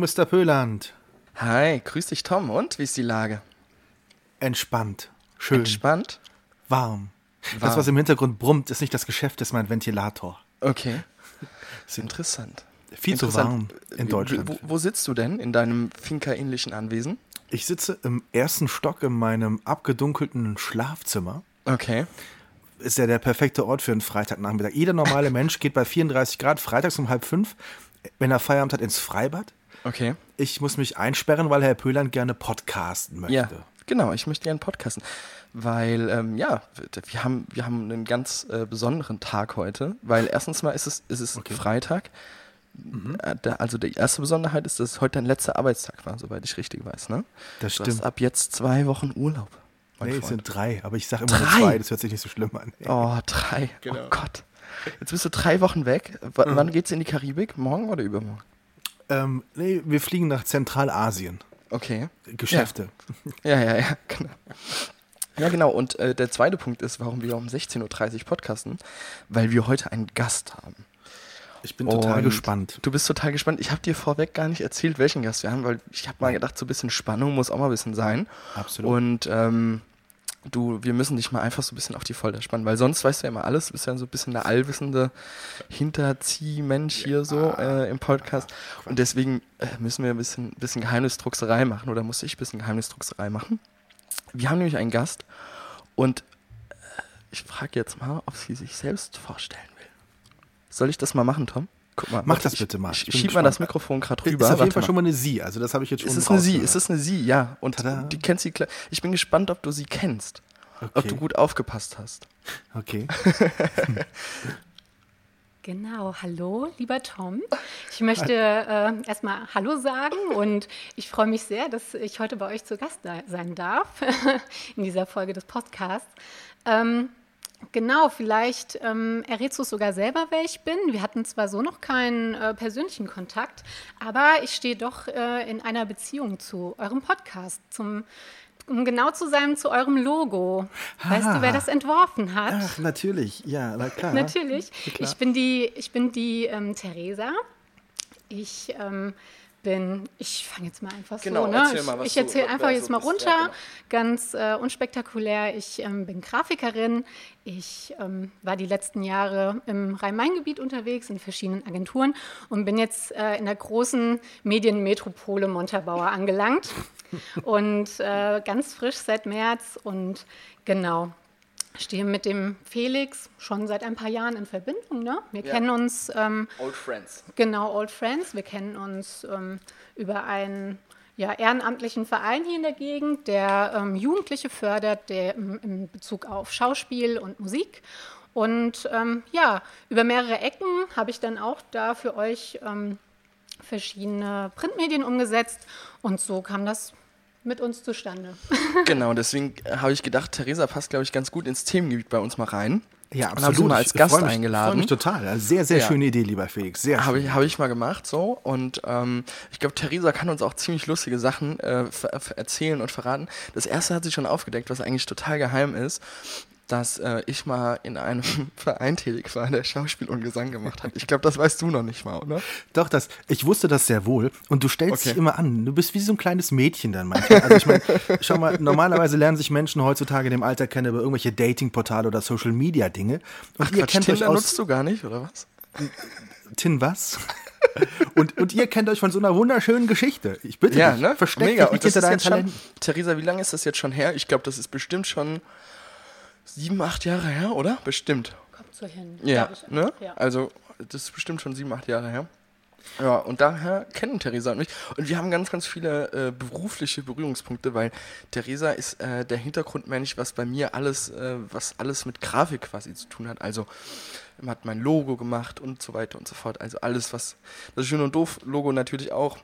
Mr. Pöland. Hi, grüß dich Tom. Und wie ist die Lage? Entspannt. Schön. Entspannt? Warm. Das, Warm. was im Hintergrund brummt, ist nicht das Geschäft, das ist mein Ventilator. Okay. Sind Interessant. viel zu warm Interessant. in Deutschland. Wo, wo sitzt du denn in deinem Finca-ähnlichen Anwesen? Ich sitze im ersten Stock in meinem abgedunkelten Schlafzimmer. Okay. Ist ja der perfekte Ort für einen Freitagnachmittag. Jeder normale Mensch geht bei 34 Grad freitags um halb fünf, wenn er Feierabend hat, ins Freibad. Okay. Ich muss mich einsperren, weil Herr Pöland gerne podcasten möchte. Ja, genau. Ich möchte gerne podcasten. Weil, ähm, ja, wir haben, wir haben einen ganz äh, besonderen Tag heute. Weil erstens mal ist es, ist es Freitag. Mhm. Äh, also die erste Besonderheit ist, dass heute dein letzter Arbeitstag war, soweit ich richtig weiß. Ne? Das Du hast stimmt. ab jetzt zwei Wochen Urlaub. mein Nee, es Freund. sind drei, aber ich sage immer nur Drei? zwei, das hört sich nicht so schlimm an. Oh, drei. Genau. Oh Gott. Jetzt bist du drei Wochen weg. W Wann geht's in die Karibik? Morgen oder übermorgen? Ähm, nee, wir fliegen nach Zentralasien. Okay. Geschäfte. Ja, ja, ja, genau. Ja, genau. Und äh, der zweite Punkt ist, warum wir um 16.30 Uhr podcasten, weil wir heute einen Gast haben. Ich bin total Und gespannt. Du bist total gespannt. Ich habe dir vorweg gar nicht erzählt, welchen Gast wir haben, weil ich habe mal gedacht, so ein bisschen Spannung muss auch mal ein bisschen sein. Absolut. Und ähm, du, wir müssen dich mal einfach so ein bisschen auf die Folter spannen, weil sonst weißt du ja immer alles. Du bist ja so ein bisschen der allwissende Hinterziehmensch hier so äh, im Podcast. Und deswegen äh, müssen wir ein bisschen, bisschen Geheimnisdruckserei machen oder muss ich ein bisschen Geheimnisdruckserei machen. Wir haben nämlich einen Gast und äh, ich frage jetzt mal, ob sie sich selbst vorstellen will. Soll ich das mal machen, Tom? Guck mal. Mach das bitte mal. Ich, schieb mal das. Mikrofon gerade ist rüber. auf jeden Fall mal. schon mal eine Sie, also das habe ich jetzt schon Es ist eine Sie, rausgehört. es ist eine Sie, ja. Und Tada. die kennt sie klar. Ich bin gespannt, ob du sie kennst. Ob Okay. du gut aufgepasst hast. Okay. Genau, hallo, lieber Tom. Ich möchte äh, erstmal Hallo sagen und ich freue mich sehr, dass ich heute bei euch zu Gast sein darf in dieser Folge des Podcasts. Ähm, genau, vielleicht ähm, errätst du es sogar selber, wer ich bin. Wir hatten zwar so noch keinen äh, persönlichen Kontakt, aber ich stehe doch äh, in einer Beziehung zu eurem Podcast, zum, um genau zu sein, zu eurem Logo. Weißt du, wer Ah. das entworfen hat? Ach, natürlich. Ja, na klar. Natürlich. klar. Ich bin die, ich bin die ähm, Theresa. Ich ähm, bin, ich fange jetzt mal einfach Genau, so, ne? erzähl mal, was ich erzähle einfach so jetzt mal runter, Ja, genau. ganz äh, unspektakulär. Ich ähm, bin Grafikerin. Ich ähm, war die letzten Jahre im Rhein-Main-Gebiet unterwegs in verschiedenen Agenturen und bin jetzt äh, in der großen Medienmetropole Montabaur angelangt und äh, ganz frisch seit März und genau stehe mit dem Felix schon seit ein paar Jahren in Verbindung. Ne? Wir Ja. kennen uns, ähm, Old Friends. genau, Old Friends. Wir kennen uns ähm, über einen ja, ehrenamtlichen Verein hier in der Gegend, der ähm, Jugendliche fördert, der im, in Bezug auf Schauspiel und Musik. Und ähm, ja, über mehrere Ecken habe ich dann auch da für euch ähm, verschiedene Printmedien umgesetzt. Und so kam das mit uns zustande. Genau, deswegen äh, habe ich gedacht, Theresa passt, glaube ich, ganz gut ins Themengebiet bei uns mal rein. Ja, Und haben sie mal als Ich Gast freu mich, eingeladen. freue mich total. Also sehr, sehr Ja. schöne Idee, lieber Felix. Sehr Habe schön. ich, habe ich mal gemacht so und ähm, ich glaube, Theresa kann uns auch ziemlich lustige Sachen äh, erzählen und verraten. Das erste hat sie schon aufgedeckt, was eigentlich total geheim ist, dass äh, ich mal in einem Verein tätig war, der Schauspiel und Gesang gemacht hat. Ich glaube, das weißt du noch nicht mal, oder? Doch, das, ich wusste das sehr wohl. Und du stellst Okay. dich immer an. Du bist wie so ein kleines Mädchen dann manchmal. Also ich meine, schau mal, normalerweise lernen sich Menschen heutzutage in dem Alter kennen über irgendwelche Datingportale oder Social Media Dinge. Und ihr Quatsch, kennt euch Tinder aus nutzt du gar nicht, oder was? Tin was? und, und ihr kennt euch von so einer wunderschönen Geschichte. Ich bitte Ja, dich, ne? versteckt Mega. dich nicht das hinter ist deinen jetzt schon, Talenten. Theresa, wie lange ist das jetzt schon her? Ich glaube, das ist bestimmt schon sieben, acht Jahre her, oder? Bestimmt. Kommt so hin. Ja, ne? Ja. Also, das ist bestimmt schon sieben, acht Jahre her. Ja, und daher kennen Theresa und mich. Und wir haben ganz, ganz viele äh, berufliche Berührungspunkte, weil Theresa ist äh, der Hintergrundmensch, was bei mir alles, äh, was alles mit Grafik quasi zu tun hat. Also man hat mein Logo gemacht und so weiter und so fort. Also alles, was das Schön und Doof Logo natürlich auch.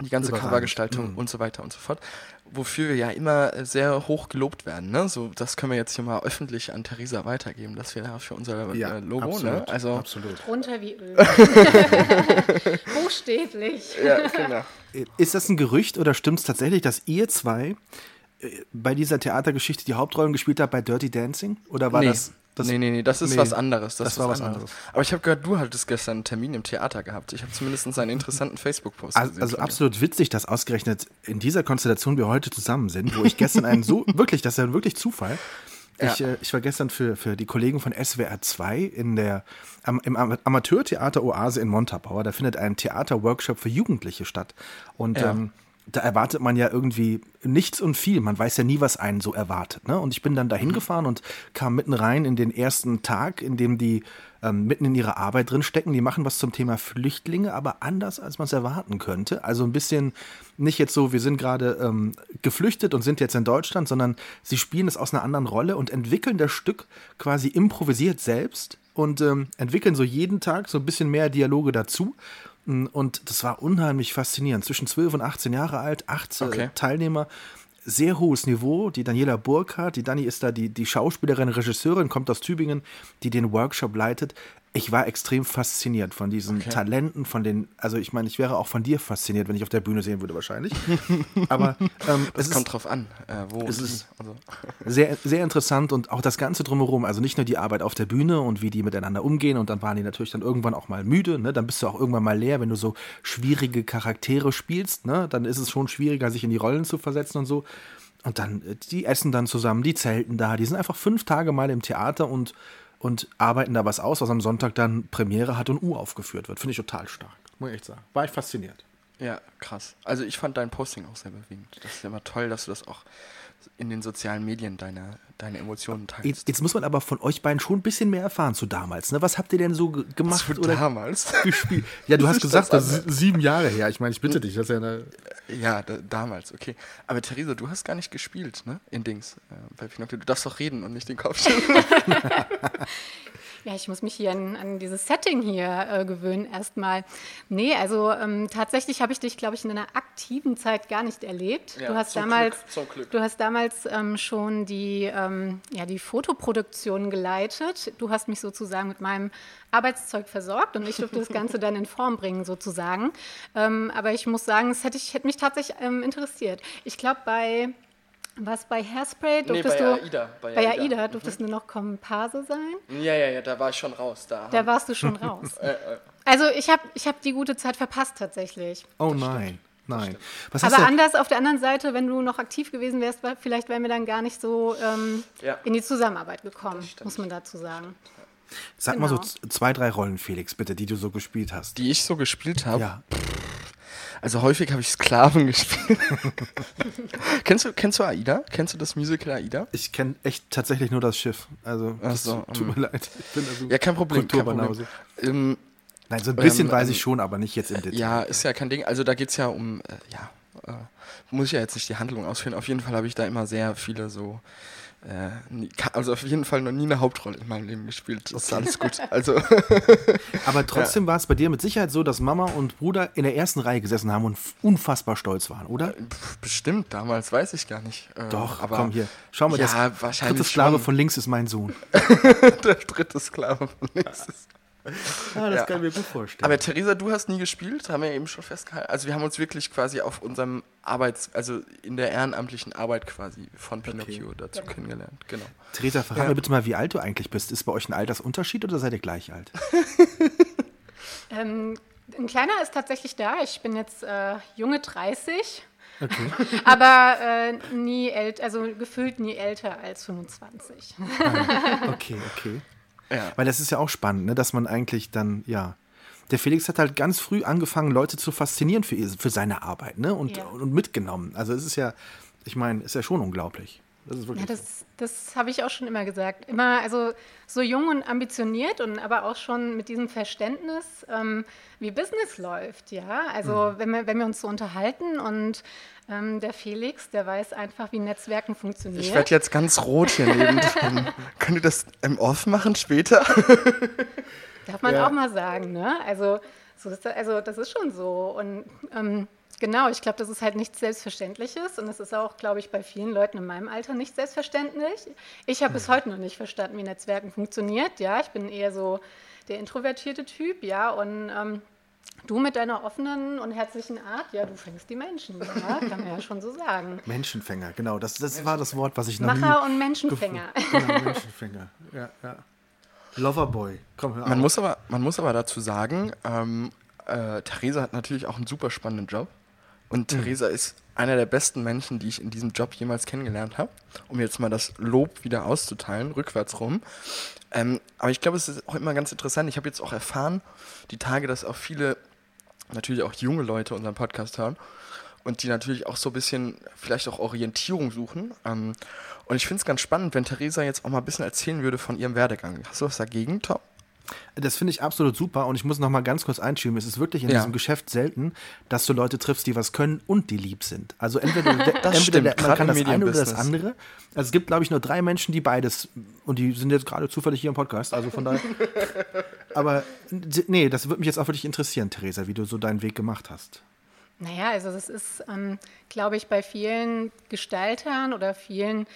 die ganze. Covergestaltung Mhm. und so weiter und so fort. Wofür wir ja immer äh, sehr hoch gelobt werden. Ne? So, das können wir jetzt hier mal öffentlich an Theresa weitergeben, dass wir da für unser Ja, äh, Logo, absolut, ne? Also absolut. Runter wie Öl. Buchstäblich. ja, genau. Ist das ein Gerücht oder stimmt es tatsächlich, dass ihr zwei äh, bei dieser Theatergeschichte die Hauptrollen gespielt habt bei Dirty Dancing? Oder war nee. das, das nee, nee, nee, das ist nee, was anderes. Das, das war was anderes. Aber ich habe gehört, du hattest gestern einen Termin im Theater gehabt. Ich habe zumindest einen interessanten Facebook-Post Also, gesehen. also absolut witzig, dass ausgerechnet in dieser Konstellation wir heute zusammen sind, wo ich gestern einen so, wirklich, das ist ja wirklich Zufall. Ich, Ja. äh, ich war gestern für, für die Kollegen von SWR 2 in der, am, im Am- Amateurtheater Oase in Montabaur. Da findet ein Theaterworkshop für Jugendliche statt. Und Ja. ähm, da erwartet man ja irgendwie nichts und viel. Man weiß ja nie, was einen so erwartet. Ne? Und ich bin dann Mhm. dahin gefahren und kam mitten rein in den ersten Tag, in dem die ähm, mitten in ihrer Arbeit drin stecken. Die machen was zum Thema Flüchtlinge, aber anders, als man es erwarten könnte. Also ein bisschen nicht jetzt so, wir sind gerade ähm, geflüchtet und sind jetzt in Deutschland, sondern sie spielen es aus einer anderen Rolle und entwickeln das Stück quasi improvisiert selbst und ähm, entwickeln so jeden Tag so ein bisschen mehr Dialoge dazu. Und das war unheimlich faszinierend. Zwischen 12 und 18 Jahre alt, acht äh, Okay. Teilnehmer. Sehr hohes Niveau. Die Daniela Burkhardt, die Dani ist da die, die Schauspielerin, Regisseurin, kommt aus Tübingen, die den Workshop leitet. Ich war extrem fasziniert von diesen Talenten, von den, also ich meine, ich wäre auch von dir fasziniert, wenn ich auf der Bühne sehen würde, wahrscheinlich. Aber ähm, es kommt ist drauf an, äh, wo es ist- also. sehr, sehr interessant und auch das Ganze drumherum. Also nicht nur die Arbeit auf der Bühne und wie die miteinander umgehen und dann waren die natürlich dann irgendwann auch mal müde. Ne? Dann bist du auch irgendwann mal leer, wenn du so schwierige Charaktere spielst. Ne? Dann ist es schon schwieriger, sich in die Rollen zu versetzen und so. Und dann, äh, die essen dann zusammen, die zelten da. Die sind einfach fünf Tage mal im Theater und, und arbeiten da was aus, was am Sonntag dann Premiere hat und uraufgeführt wird. Finde ich total stark, muss ich echt sagen. War ich fasziniert. Ja, krass. Also ich fand dein Posting auch sehr bewegend. Das ist ja immer toll, dass du das auch in den sozialen Medien deine, deine Emotionen teilst. Jetzt, jetzt muss man aber von euch beiden schon ein bisschen mehr erfahren zu damals. Ne? Was habt ihr denn so ge- gemacht für oder damals. gespielt? Ja, du hast gesagt, das das ist sieben Jahre her. Ich meine, ich bitte dich, das ist ja eine. Ja, da, damals, okay. Aber Theresa, du hast gar nicht gespielt, ne? In Dings. Äh, bei Pinocchio. Du darfst doch reden und nicht den Kopf schütteln. Ja, ich muss mich hier an, an dieses Setting hier äh, gewöhnen erstmal. Nee, also ähm, tatsächlich habe ich dich, glaube ich, in einer aktiven Zeit gar nicht erlebt. Ja, du hast damals, Glück, zum Glück. du hast damals ähm, schon die, ähm, ja, die Fotoproduktion geleitet. Du hast mich sozusagen mit meinem Arbeitszeug versorgt und ich durfte das Ganze dann in Form bringen sozusagen. Ähm, aber ich muss sagen, es hätte, ich, hätte mich tatsächlich ähm, interessiert. Ich glaube, bei was bei Hairspray Nee, durftest bei du AIDA, bei bei AIDA. AIDA durftest du nur noch Komparse sein. ja, ja, ja, da war ich schon raus. Da, Da warst du schon raus. äh, äh, Also ich habe ich hab die gute Zeit verpasst tatsächlich. Oh nein, nein. Was hast Aber du? anders auf der anderen Seite, wenn du noch aktiv gewesen wärst, war- vielleicht wären wir dann gar nicht so ähm, Ja. in die Zusammenarbeit gekommen, stimmt. muss man dazu sagen. Sag mal so genau. zwei, drei Rollen, Felix, bitte, die du so gespielt hast. die ich so gespielt habe. Ja. Also häufig habe ich Sklaven gespielt. kennst, du, kennst du AIDA? Kennst du das Musical AIDA? Ich kenne echt tatsächlich nur das Schiff. Also, das so, tut mir leid. Ich bin also Ja, kein Problem. Kein. Problem. Ähm, Nein, so ein bisschen Ähm, weiß ähm, ich schon, aber nicht jetzt im Detail. Ja, ist ja kein Ding. Also da geht es ja um, äh, ja, äh, muss ich ja jetzt nicht die Handlung ausführen. Auf jeden Fall habe ich da immer sehr viele so, also auf jeden Fall noch nie eine Hauptrolle in meinem Leben gespielt. Das ist alles gut. Also Aber trotzdem war es bei dir mit Sicherheit so, dass Mama und Bruder in der ersten Reihe gesessen haben und unfassbar stolz waren, oder? pf, bestimmt damals, weiß ich gar nicht. Äh, Doch, aber komm hier. Schau mal, ja, das dritte Sklave schon. von links ist mein Sohn. der dritte Sklave von links ist. Ja, das Ja. kann ich mir gut vorstellen. Aber Theresa, du hast nie gespielt, haben wir ja eben schon festgehalten. Also wir haben uns wirklich quasi auf unserem Arbeits-, also in der ehrenamtlichen Arbeit quasi von Pinocchio dazu kennengelernt. Genau. Theresa, verrat Ja. mir bitte mal, wie alt du eigentlich bist. Ist bei euch ein Altersunterschied oder seid ihr gleich alt? Ähm, ein kleiner ist tatsächlich da. Ich bin jetzt äh, junge 30, Okay. aber äh, nie älter, also gefühlt nie älter als 25. Okay, okay. Ja. Weil das ist ja auch spannend, ne, dass man eigentlich dann, ja. Der Felix hat halt ganz früh angefangen, Leute zu faszinieren für, ihr- für seine Arbeit, ne? Und, Ja. und mitgenommen. Also es ist ja, ich meine, ist ja schon unglaublich. Das ist Ja, wirklich. so. das, das habe ich auch schon immer gesagt. Immer, also so jung und ambitioniert und aber auch schon mit diesem Verständnis, ähm, wie Business läuft, ja. Also wenn, wir, wenn wir uns so unterhalten und ähm, der Felix, der weiß einfach, wie Netzwerken funktioniert. Ich werde jetzt ganz rot hier nebendran. Könnt ihr das im Off machen später? Darf man Ja. auch mal sagen, ne? Also, so ist das, also das ist schon so. Und ähm, genau, ich glaube, das ist halt nichts Selbstverständliches und es ist auch, glaube ich, bei vielen Leuten in meinem Alter nicht selbstverständlich. Ich habe bis hm. heute noch nicht verstanden, wie Netzwerken funktioniert. Ja, ich bin eher so der introvertierte Typ, ja, und ähm, Du mit deiner offenen und herzlichen Art, ja, du fängst die Menschen, ja, kann man ja schon so sagen. Menschenfänger, genau, das, das war das Wort, was ich noch Macher und Menschenfänger. Genau, Menschenfänger, ja, ja. Loverboy, komm, hör man auf. muss aber, Man muss aber dazu sagen, ähm, äh, Theresa hat natürlich auch einen super spannenden Job. Und mhm. Theresa ist einer der besten Menschen, die ich in diesem Job jemals kennengelernt habe. Um jetzt mal das Lob wieder auszuteilen, rückwärts rum. Ähm, aber ich glaube, es ist auch immer ganz interessant. Ich habe jetzt auch erfahren, die Tage, dass auch viele, natürlich auch junge Leute unseren Podcast hören und die natürlich auch so ein bisschen vielleicht auch Orientierung suchen. Ähm, und ich finde es ganz spannend, wenn Theresa jetzt auch mal ein bisschen erzählen würde von ihrem Werdegang. Hast du was dagegen, Tom? Das finde ich absolut super und ich muss noch mal ganz kurz einschieben. Es ist wirklich in ja. diesem Geschäft selten, dass du Leute triffst, die was können und die lieb sind. Also entweder, entweder der, man kann das eine oder das andere. Also es gibt, glaube ich, nur drei Menschen, die beides und die sind jetzt gerade zufällig hier im Podcast. Also von daher. aber nee, das würde mich jetzt auch wirklich interessieren, Theresa, wie du so deinen Weg gemacht hast. Naja, also das ist, ähm, glaube ich, bei vielen Gestaltern oder vielen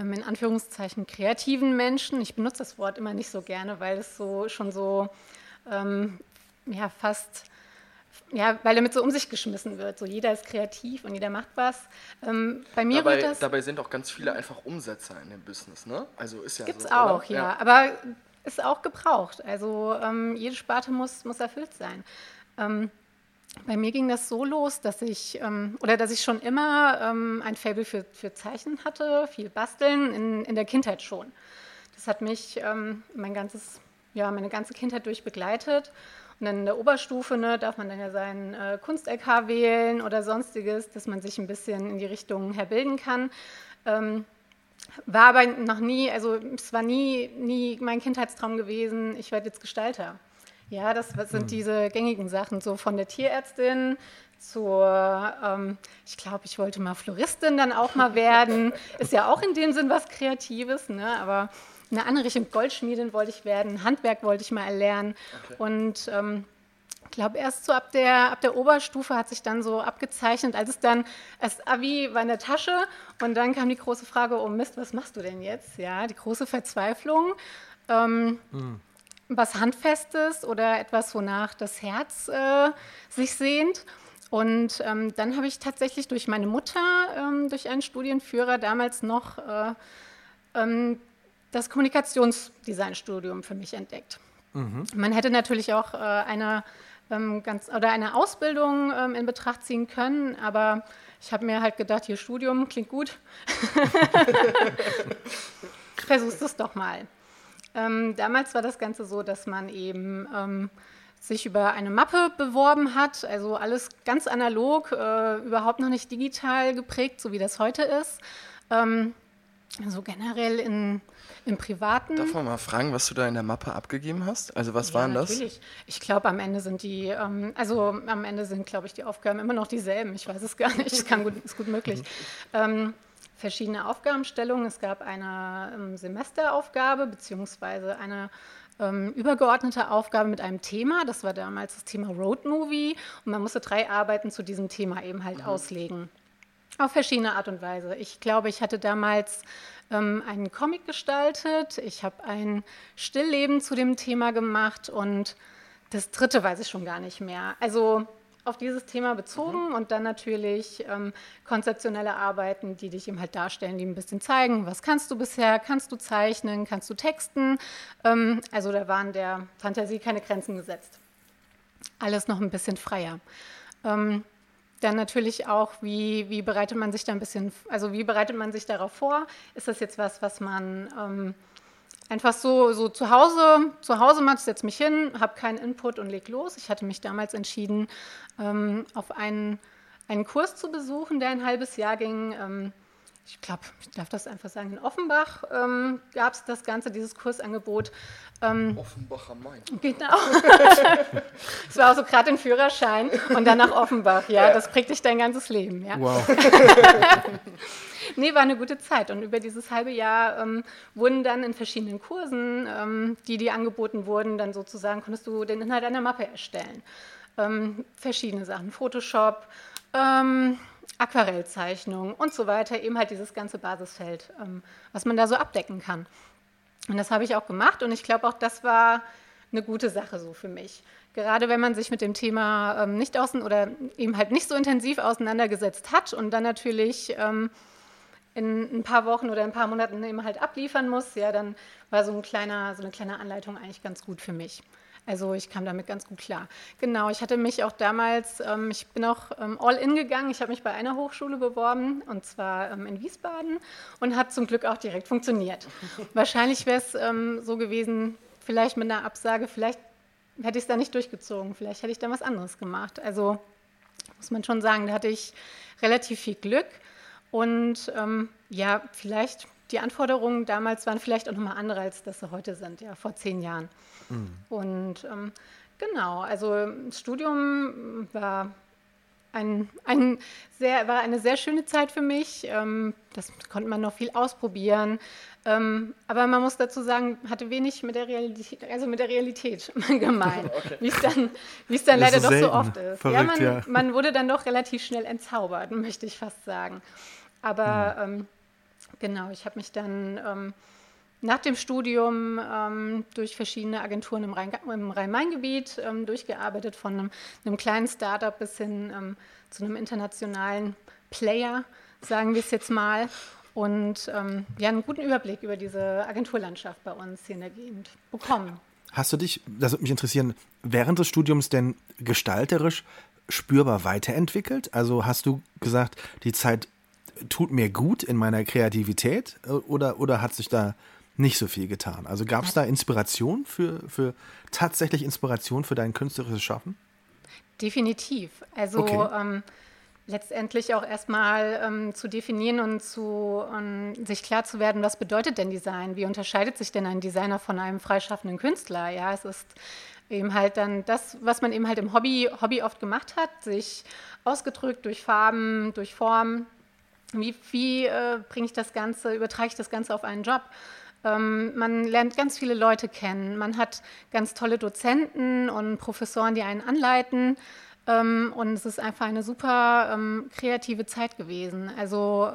in Anführungszeichen kreativen Menschen. Ich benutze das Wort immer nicht so gerne, weil es so schon so ähm, ja fast ja, weil damit so um sich geschmissen wird. So jeder ist kreativ und jeder macht was. Ähm, bei mir dabei, wird das. Dabei sind auch ganz viele einfach Umsetzer in dem Business, ne? Also ist ja Gibt's so, auch, ja. ja. Aber ist auch gebraucht. Also ähm, jede Sparte muss, muss erfüllt sein. Ähm, bei mir ging das so los, dass ich ähm, oder dass ich schon immer ähm, ein Faible für, für Zeichen hatte, viel Basteln in, in der Kindheit schon. Das hat mich ähm, mein ganzes, ja, meine ganze Kindheit durch begleitet. Und dann in der Oberstufe ne, darf man dann ja seinen äh, Kunst-LK wählen oder sonstiges, dass man sich ein bisschen in die Richtung herbilden kann. Ähm, war aber noch nie, also es war nie, nie mein Kindheitstraum gewesen, ich werde jetzt Gestalter. Ja, das sind hm. diese gängigen Sachen, so von der Tierärztin zur, ähm, ich glaube, ich wollte mal Floristin dann auch mal werden. Ist ja auch in dem Sinn was Kreatives, ne? aber eine andere Richtung Goldschmiedin wollte ich werden, Handwerk wollte ich mal erlernen. Okay. Und ähm, ich glaube, erst so ab der, ab der Oberstufe hat sich dann so abgezeichnet, als es dann, das Abi war in der Tasche und dann kam die große Frage, oh Mist, was machst du denn jetzt? Ja, die große Verzweiflung. Ähm, hm was Handfestes oder etwas, wonach das Herz äh, sich sehnt. Und ähm, dann habe ich tatsächlich durch meine Mutter, ähm, durch einen Studienführer damals noch äh, ähm, das Kommunikationsdesignstudium für mich entdeckt. Mhm. Man hätte natürlich auch äh, eine, ähm, ganz, oder eine Ausbildung ähm, in Betracht ziehen können, aber ich habe mir halt gedacht, hier Studium klingt gut. Versuchst es doch mal. Ähm, damals war das Ganze so, dass man eben ähm, sich über eine Mappe beworben hat, also alles ganz analog, äh, überhaupt noch nicht digital geprägt, so wie das heute ist. Ähm, so generell in, im Privaten. Darf man mal fragen, was du da in der Mappe abgegeben hast? Also was ja, waren das? Natürlich. Ich glaube, am Ende sind die, ähm, also am Ende sind, glaube ich, die Aufgaben immer noch dieselben. Ich weiß es gar nicht. Es ist gut möglich. ähm, verschiedene Aufgabenstellungen. Es gab eine ähm, Semesteraufgabe beziehungsweise eine ähm, übergeordnete Aufgabe mit einem Thema. Das war damals das Thema Road Movie und man musste drei Arbeiten zu diesem Thema eben halt mhm. auslegen. Auf verschiedene Art und Weise. Ich glaube, ich hatte damals ähm, einen Comic gestaltet. Ich habe ein Stillleben zu dem Thema gemacht und das dritte weiß ich schon gar nicht mehr. Also auf dieses Thema bezogen mhm. und dann natürlich ähm, konzeptionelle Arbeiten, die dich eben halt darstellen, die ein bisschen zeigen, was kannst du bisher, kannst du zeichnen, kannst du texten. Ähm, also da waren der Fantasie keine Grenzen gesetzt. Alles noch ein bisschen freier. Ähm, dann natürlich auch, wie, wie bereitet man sich da ein bisschen, also wie bereitet man sich darauf vor? Ist das jetzt was, was man ähm, einfach so, so zu Hause, zu Hause mache, setze mich hin, habe keinen Input und leg los. Ich hatte mich damals entschieden, ähm, auf einen, einen Kurs zu besuchen, der ein halbes Jahr ging. Ähm, ich glaube, ich darf das einfach sagen, in Offenbach ähm, gab es das Ganze, dieses Kursangebot. Ähm, Offenbach am Main. Genau. Es war auch so gerade den Führerschein und dann nach Offenbach. Ja, ja, das prägt dich dein ganzes Leben. Ja. Wow. nee, war eine gute Zeit. Und über dieses halbe Jahr ähm, wurden dann in verschiedenen Kursen, ähm, die dir angeboten wurden, dann sozusagen konntest du den Inhalt einer Mappe erstellen. Ähm, verschiedene Sachen, Photoshop, ähm, Aquarellzeichnung und so weiter, eben halt dieses ganze Basisfeld, ähm, was man da so abdecken kann. Und das habe ich auch gemacht und ich glaube auch, das war eine gute Sache so für mich. Gerade wenn man sich mit dem Thema ähm, nicht außen oder eben halt nicht so intensiv auseinandergesetzt hat und dann natürlich ähm, in ein paar Wochen oder ein paar Monaten eben halt abliefern muss, ja, dann war so, ein kleiner, so eine kleine Anleitung eigentlich ganz gut für mich. Also ich kam damit ganz gut klar. Genau, ich hatte mich auch damals, ähm, ich bin auch ähm, all in gegangen. Ich habe mich bei einer Hochschule beworben und zwar ähm, in Wiesbaden und hat zum Glück auch direkt funktioniert. Wahrscheinlich wäre es ähm, so gewesen, vielleicht mit einer Absage, vielleicht hätte ich es da nicht durchgezogen, vielleicht hätte ich da was anderes gemacht. Also muss man schon sagen, da hatte ich relativ viel Glück und ähm, ja, vielleicht die Anforderungen damals waren vielleicht auch nochmal andere, als dass sie heute sind, ja, vor zehn Jahren. Mhm. Und ähm, genau, also das Studium war, ein, ein sehr, war eine sehr schöne Zeit für mich. Ähm, das konnte man noch viel ausprobieren. Ähm, aber man muss dazu sagen, hatte wenig mit der Realität, also mit der Realität gemein, okay. wie es dann, wie es dann leider doch so oft ist. Verrückt, ja, man, ja. man, wurde dann doch relativ schnell entzaubert, möchte ich fast sagen. Aber mhm. Genau, ich habe mich dann ähm, nach dem Studium ähm, durch verschiedene Agenturen im, Rhein, im Rhein-Main-Gebiet ähm, durchgearbeitet, von einem, einem kleinen Startup bis hin ähm, zu einem internationalen Player, sagen wir es jetzt mal. Und ähm, ja, einen guten Überblick über diese Agenturlandschaft bei uns hier in der Gegend bekommen. Hast du dich, das würde mich interessieren, während des Studiums denn gestalterisch spürbar weiterentwickelt? Also hast du gesagt, die Zeit tut mir gut in meiner Kreativität oder, oder hat sich da nicht so viel getan. Also gab es da Inspiration für, für tatsächlich Inspiration für dein künstlerisches Schaffen? Definitiv. Also okay. ähm, letztendlich auch erstmal ähm, zu definieren und zu um, sich klar zu werden, was bedeutet denn Design? Wie unterscheidet sich denn ein Designer von einem freischaffenden Künstler? Ja, es ist eben halt dann das, was man eben halt im Hobby, Hobby oft gemacht hat, sich ausgedrückt durch Farben, durch Form. Wie, wie äh, bringe ich das Ganze, übertrage ich das Ganze auf einen Job? Ähm, man lernt ganz viele Leute kennen. Man hat ganz tolle Dozenten und Professoren, die einen anleiten. Ähm, und es ist einfach eine super ähm, kreative Zeit gewesen. Also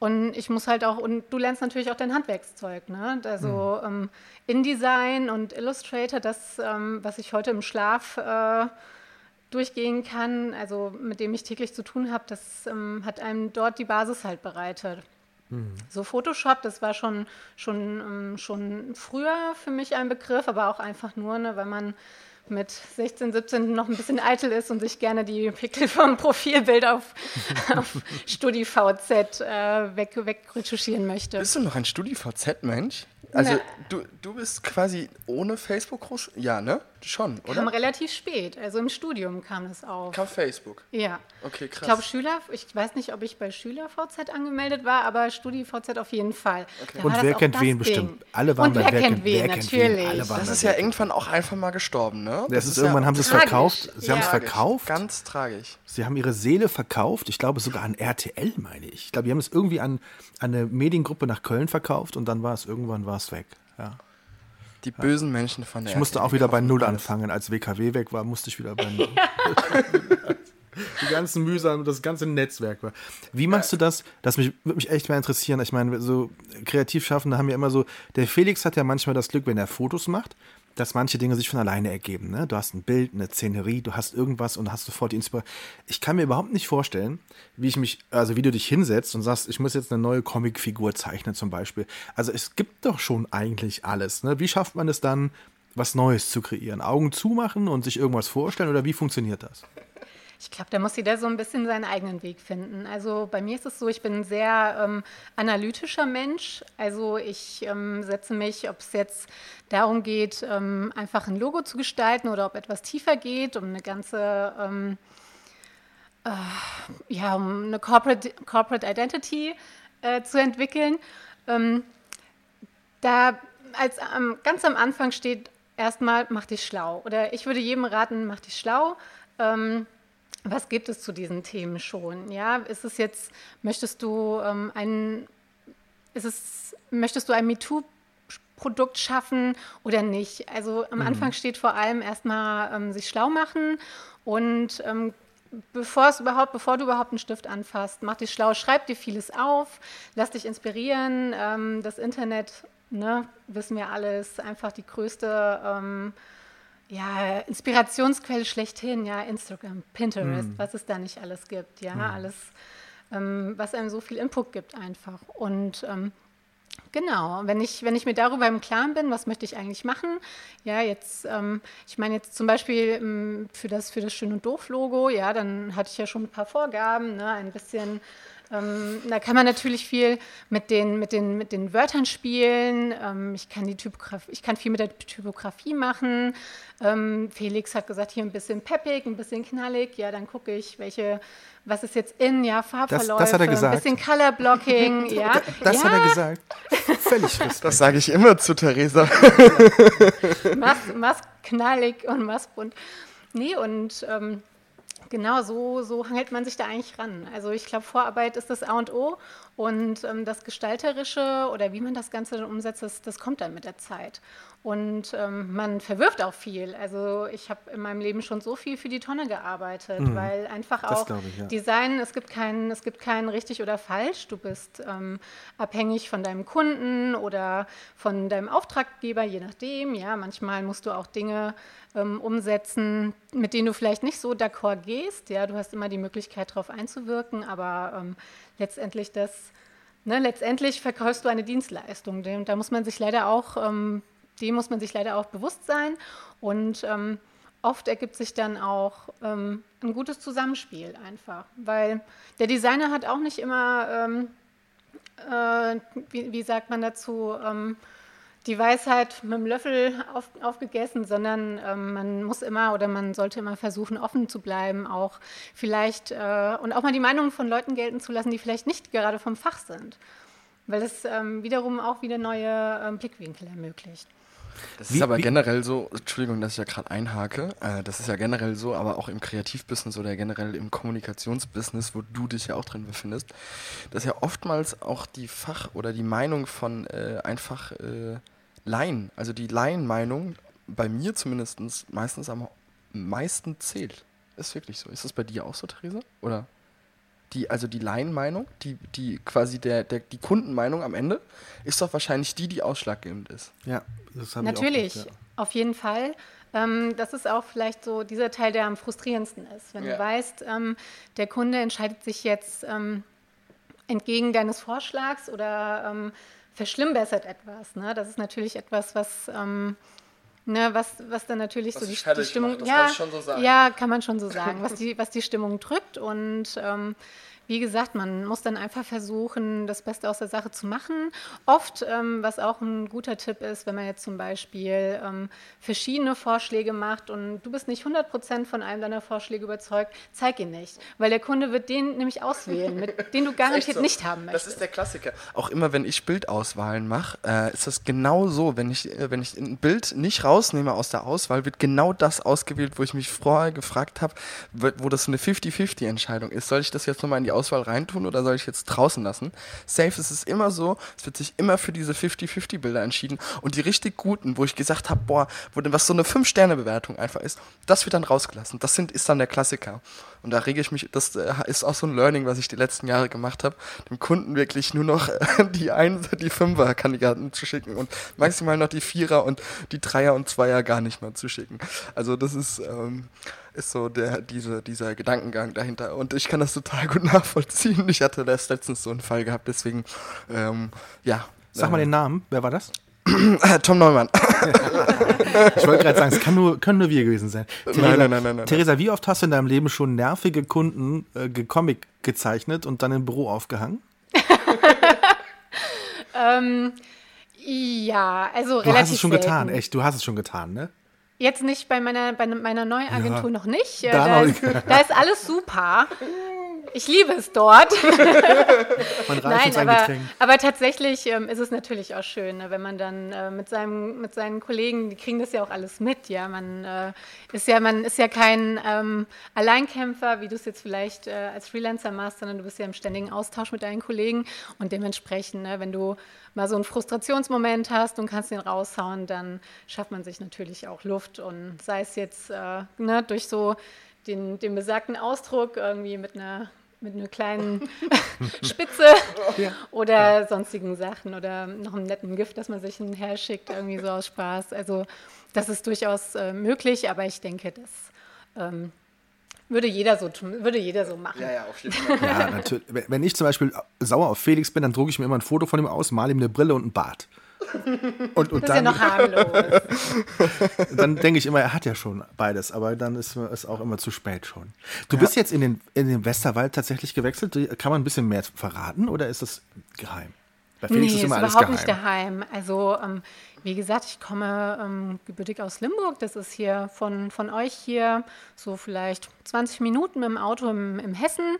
und ich muss halt auch, und du lernst natürlich auch dein Handwerkszeug, ne? Also mhm. ähm, InDesign und Illustrator, das, ähm, was ich heute im Schlaf äh, durchgehen kann, also mit dem ich täglich zu tun habe, das ähm, hat einem dort die Basis halt bereitet. Mhm. So Photoshop, das war schon, schon, ähm, schon früher für mich ein Begriff, aber auch einfach nur, ne, weil man mit 16, 17 noch ein bisschen eitel ist und sich gerne die Pixel vom Profilbild auf, auf StudiVZ äh, weg, wegretuschieren möchte. Bist du noch ein StudiVZ-Mensch? Also Na, du, du bist quasi ohne Facebook groß? Ja, ne? Schon, oder? Kam relativ spät. Also im Studium kam es auf. Kam Facebook? Ja. Okay, krass. Ich glaube Schüler, ich weiß nicht, ob ich bei SchülerVZ angemeldet war, aber StudiVZ auf jeden Fall. Okay. Und wer kennt wen bestimmt? Alle waren Und bei wer, kennt wen, wer natürlich. Wen? das ist ja irgendwann auch einfach mal gestorben, ne? Das, das ist, ist irgendwann ja haben sie es verkauft. Sie ja. haben es verkauft. Ganz tragisch. Sie haben ihre Seele verkauft. Ich glaube sogar an RTL, meine ich. Ich glaube, die haben es irgendwie an, an eine Mediengruppe nach Köln verkauft und dann war es irgendwann war es weg. Ja. Die bösen Menschen von der Ich musste auch wieder bei Null anfangen. Als WKW weg war, musste ich wieder bei Null. die ganzen Mühsam, das ganze Netzwerk war. Wie machst du das? Das mich, würde mich echt mal interessieren. Ich meine, so kreativ schaffen, da haben wir immer so, der Felix hat ja manchmal das Glück, wenn er Fotos macht, dass manche Dinge sich von alleine ergeben. Ne? Du hast ein Bild, eine Szenerie, du hast irgendwas und hast sofort die Inspiration. Ich kann mir überhaupt nicht vorstellen, wie ich mich, also wie du dich hinsetzt und sagst, ich muss jetzt eine neue Comicfigur zeichnen zum Beispiel. Also es gibt doch schon eigentlich alles. Ne? Wie schafft man es dann, was Neues zu kreieren? Augen zumachen und sich irgendwas vorstellen oder wie funktioniert das? Ich glaube, da muss jeder so ein bisschen seinen eigenen Weg finden. Also bei mir ist es so, ich bin ein sehr ähm, analytischer Mensch. Also ich ähm, setze mich, ob es jetzt darum geht, ähm, einfach ein Logo zu gestalten oder ob etwas tiefer geht, um eine ganze, ähm, äh, ja, um eine Corporate, Corporate Identity äh, zu entwickeln. Ähm, da als ganz am Anfang steht erstmal, mach dich schlau. Oder ich würde jedem raten, mach dich schlau. Ähm, was gibt es zu diesen Themen schon? Ja, ist es jetzt, möchtest du ähm, ein, ist es, möchtest du ein MeToo Produkt schaffen oder nicht? Also am mhm. Anfang steht vor allem erstmal ähm, sich schlau machen und ähm, bevor es überhaupt, bevor du überhaupt einen Stift anfasst, mach dich schlau, schreib dir vieles auf, lass dich inspirieren. Ähm, das Internet, ne, wissen wir alle, ist einfach die größte ähm, ja, Inspirationsquelle schlechthin, ja, Instagram, Pinterest, mm. was es da nicht alles gibt, ja, mm. alles, ähm, was einem so viel Input gibt einfach. Und ähm, Genau, wenn ich, wenn ich mir darüber im Klaren bin, was möchte ich eigentlich machen, ja, jetzt, ähm, ich meine jetzt zum Beispiel ähm, für, das, für das Schön und Doof-Logo, ja, dann hatte ich ja schon ein paar Vorgaben, ne, ein bisschen ähm, da kann man natürlich viel mit den, mit den, mit den Wörtern spielen. Ähm, ich, kann die Typografie, ich kann viel mit der Typografie machen. Ähm, Felix hat gesagt, hier ein bisschen peppig, ein bisschen knallig. Ja, dann gucke ich, welche, was ist jetzt in, ja, Farbverläufe, das, das hat er gesagt. ein bisschen Colorblocking. ja. Das ja. hat er gesagt. Völlig richtig. Das sage ich immer zu Theresa. Mach's, mach's knallig und mach's bunt. Nee, und ähm, Genau, so, so hangelt man sich da eigentlich ran. Also ich glaube, Vorarbeit ist das A und O und ähm, das Gestalterische oder wie man das Ganze dann umsetzt, das, das kommt dann mit der Zeit. Und ähm, man verwirft auch viel. Also ich habe in meinem Leben schon so viel für die Tonne gearbeitet, mhm. weil einfach auch ich, ja. Design, es gibt kein, es gibt kein richtig oder falsch. Du bist ähm, abhängig von deinem Kunden oder von deinem Auftraggeber, je nachdem. Ja, manchmal musst du auch Dinge ähm, umsetzen, mit denen du vielleicht nicht so d'accord gehst. Ja, du hast immer die Möglichkeit, darauf einzuwirken, aber ähm, letztendlich das, ne, letztendlich verkaufst du eine Dienstleistung. Und da muss man sich leider auch ähm, dem muss man sich leider auch bewusst sein. Und ähm, oft ergibt sich dann auch ähm, ein gutes Zusammenspiel einfach, weil der Designer hat auch nicht immer, ähm, äh, wie, wie, sagt man dazu, ähm, die Weisheit mit dem Löffel auf, aufgegessen, sondern ähm, man muss immer oder man sollte immer versuchen, offen zu bleiben, auch vielleicht äh, und auch mal die Meinungen von Leuten gelten zu lassen, die vielleicht nicht gerade vom Fach sind, weil es ähm, wiederum auch wieder neue ähm, Blickwinkel ermöglicht. Das wie, ist aber wie? generell so, Entschuldigung, dass ich ja gerade einhake, äh, das ist ja generell so, aber auch im Kreativbusiness oder generell im Kommunikationsbusiness, wo du dich ja auch drin befindest, dass ja oftmals auch die Fach- oder die Meinung von äh, einfach äh, Laien, also die Laienmeinung, bei mir zumindest meistens am meisten zählt. Ist wirklich so. Ist das bei dir auch so, Theresa? Oder? die, also die Laienmeinung, die, die quasi der, der, die Kundenmeinung am Ende, ist doch wahrscheinlich die, die ausschlaggebend ist. Ja, das haben Natürlich, wir auch gedacht, ja. auf jeden Fall. Ähm, das ist auch vielleicht so dieser Teil, der am frustrierendsten ist. Wenn ja. du weißt, ähm, der Kunde entscheidet sich jetzt ähm, entgegen deines Vorschlags oder ähm, verschlimmbessert etwas. Ne? Das ist natürlich etwas, was ähm, Ne, was, was dann natürlich was so die, die Stimmung. Macht, ja, so ja, kann man schon so sagen, was die, was die Stimmung drückt. Und ähm, wie gesagt, man muss dann einfach versuchen, das Beste aus der Sache zu machen. Oft, ähm, was auch ein guter Tipp ist, wenn man jetzt zum Beispiel ähm, verschiedene Vorschläge macht und du bist nicht 100% von einem deiner Vorschläge überzeugt, zeig ihn nicht, weil der Kunde wird den nämlich auswählen, mit, den du garantiert so. nicht haben möchtest. Das ist der Klassiker. Auch immer, wenn ich Bildauswahlen mache, äh, ist das genau so. Wenn ich, äh, wenn ich ein Bild nicht rausnehme aus der Auswahl, wird genau das ausgewählt, wo ich mich vorher gefragt habe, wo das eine 50-50-Entscheidung ist. Soll ich das jetzt nochmal in die Auswahl reintun oder soll ich jetzt draußen lassen? Safe ist es immer so, es wird sich immer für diese 50-50-Bilder entschieden und die richtig guten, wo ich gesagt habe, boah, wo, was so eine 5-Sterne-Bewertung einfach ist, das wird dann rausgelassen. Das sind, ist dann der Klassiker. Und da rege ich mich, das äh, ist auch so ein Learning, was ich die letzten Jahre gemacht habe, dem Kunden wirklich nur noch die Ein-, die Fünfer-Kandidaten zu schicken und maximal noch die Vierer und die Dreier und Zweier gar nicht mehr zu schicken. Also das ist, ähm, ist so der, diese, dieser Gedankengang dahinter. Und ich kann das total gut nachvollziehen. Ich hatte erst letztens so einen Fall gehabt, deswegen, ähm, ja. Sag mal den Namen, wer war das? Tom Neumann. ich wollte gerade sagen, es kann nur, können nur wir gewesen sein. Theresa, nein, nein, nein, nein, nein. Theresa, wie oft hast du in deinem Leben schon nervige Kunden äh, Comic gezeichnet und dann im Büro aufgehangen? ähm, ja, also du relativ Du hast es schon selten. getan, echt, du hast es schon getan, ne? Jetzt nicht bei meiner, bei meiner neuen Agentur ja. noch nicht. Da, da, ist, da, ist, alles super. Ich liebe es dort. man reicht Nein, uns ein aber, Getränk. aber tatsächlich ähm, ist es natürlich auch schön, ne, wenn man dann äh, mit, seinem, mit seinen Kollegen, die kriegen das ja auch alles mit, ja. Man äh, ist ja, man ist ja kein ähm, Alleinkämpfer, wie du es jetzt vielleicht äh, als Freelancer machst, sondern du bist ja im ständigen Austausch mit deinen Kollegen und dementsprechend, ne, wenn du mal so einen Frustrationsmoment hast und kannst den raushauen, dann schafft man sich natürlich auch Luft und sei es jetzt äh, ne, durch so den, den besagten Ausdruck irgendwie mit einer mit einer kleinen Spitze ja. oder ja. sonstigen Sachen oder noch einem netten Gift, dass man sich hinher schickt, irgendwie so aus Spaß. Also das ist durchaus äh, möglich, aber ich denke, das ähm, würde jeder so tun, würde jeder so machen. Ja, ja, auf jeden Fall. ja, natürlich. Wenn ich zum Beispiel sauer auf Felix bin, dann drucke ich mir immer ein Foto von ihm aus, male ihm eine Brille und einen Bart. Und, und das ist dann, ja noch harmlos. dann denke ich immer, er hat ja schon beides, aber dann ist es auch immer zu spät schon. Du ja. bist jetzt in den, in den Westerwald tatsächlich gewechselt. Kann man ein bisschen mehr verraten oder ist das geheim? Bei Felix nee, ist immer ist alles überhaupt geheim. nicht geheim. Also, ähm, wie gesagt, ich komme ähm, gebürtig aus Limburg. Das ist hier von, von euch hier so vielleicht 20 Minuten mit dem Auto im, im Hessen.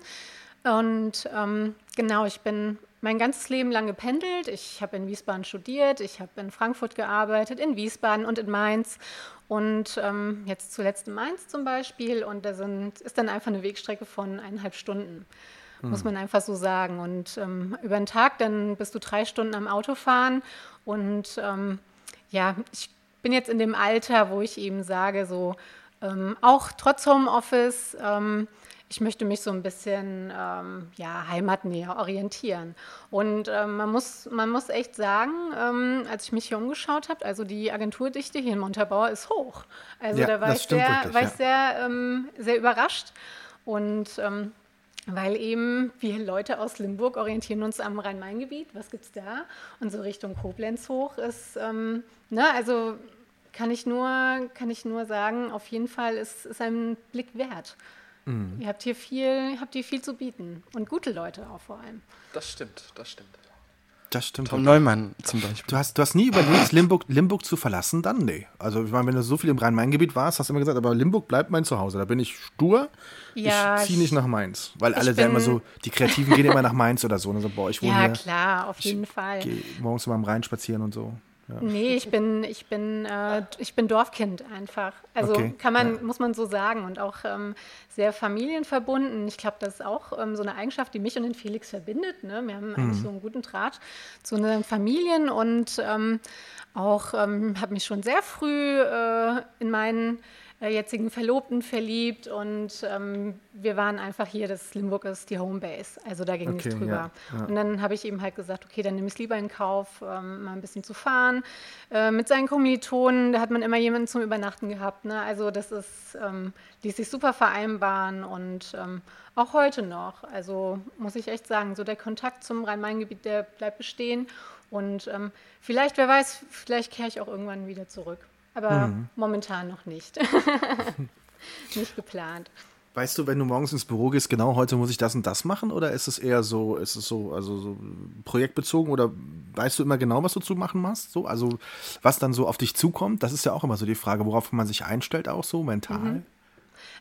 Und ähm, genau, ich bin mein ganzes Leben lang gependelt. Ich habe in Wiesbaden studiert, ich habe in Frankfurt gearbeitet, in Wiesbaden und in Mainz und ähm, jetzt zuletzt in Mainz zum Beispiel. Und da sind, ist dann einfach eine Wegstrecke von eineinhalb Stunden, hm. muss man einfach so sagen. Und ähm, über den Tag dann bist du drei Stunden am Auto fahren. Und ähm, ja, ich bin jetzt in dem Alter, wo ich eben sage, so ähm, auch trotz Homeoffice, ähm, ich möchte mich so ein bisschen ähm, ja, heimatnäher orientieren. Und ähm, man, muss, man muss echt sagen, ähm, als ich mich hier umgeschaut habe, also die Agenturdichte hier in Montabaur ist hoch. Also ja, da war ich sehr, wirklich, war ich sehr, ähm, sehr überrascht. Und ähm, weil eben wir Leute aus Limburg orientieren uns am Rhein-Main-Gebiet. Was gibt es da? Und so Richtung Koblenz hoch ist, ähm, ne, also kann ich, nur, kann ich nur sagen, auf jeden Fall ist, ist ein Blick wert. Mhm. Ihr habt hier viel, habt hier viel zu bieten. Und gute Leute auch vor allem. Das stimmt, das stimmt. Das stimmt. Tom Neumann zum Beispiel. Du hast, du hast nie überlegt, Limburg, Limburg zu verlassen, dann? Nee. Also, ich meine, wenn du so viel im Rhein-Main-Gebiet warst, hast du immer gesagt, aber Limburg bleibt mein Zuhause. Da bin ich stur. Ja, ich ziehe nicht nach Mainz. Weil alle sagen immer so, die Kreativen gehen immer nach Mainz oder so. Und so, boah, ich wohne ja, hier. klar, auf jeden ich Fall. Gehe morgens immer am Rhein spazieren und so. Ja. Nee, ich bin, ich bin, äh, ich bin Dorfkind einfach. Also okay. kann man, ja. muss man so sagen. Und auch ähm, sehr familienverbunden. Ich glaube, das ist auch ähm, so eine Eigenschaft, die mich und den Felix verbindet. Ne? Wir haben mhm. eigentlich so einen guten Draht zu unseren Familien und ähm, auch ähm, habe mich schon sehr früh äh, in meinen jetzigen Verlobten verliebt und ähm, wir waren einfach hier, das Limburg ist die Homebase, also da ging okay, es drüber. Ja, ja. Und dann habe ich eben halt gesagt, okay, dann nehme ich es lieber in Kauf, ähm, mal ein bisschen zu fahren. Äh, mit seinen Kommilitonen, da hat man immer jemanden zum Übernachten gehabt. Ne? Also das ist, ähm, ließ sich super vereinbaren und ähm, auch heute noch. Also muss ich echt sagen, so der Kontakt zum Rhein-Main-Gebiet, der bleibt bestehen. Und ähm, vielleicht, wer weiß, vielleicht kehre ich auch irgendwann wieder zurück aber mhm. momentan noch nicht. nicht geplant. Weißt du, wenn du morgens ins Büro gehst, genau heute muss ich das und das machen oder ist es eher so, ist es so, also so projektbezogen oder weißt du immer genau, was du zu machen machst? So, also was dann so auf dich zukommt, das ist ja auch immer so die Frage, worauf man sich einstellt, auch so mental. Mhm.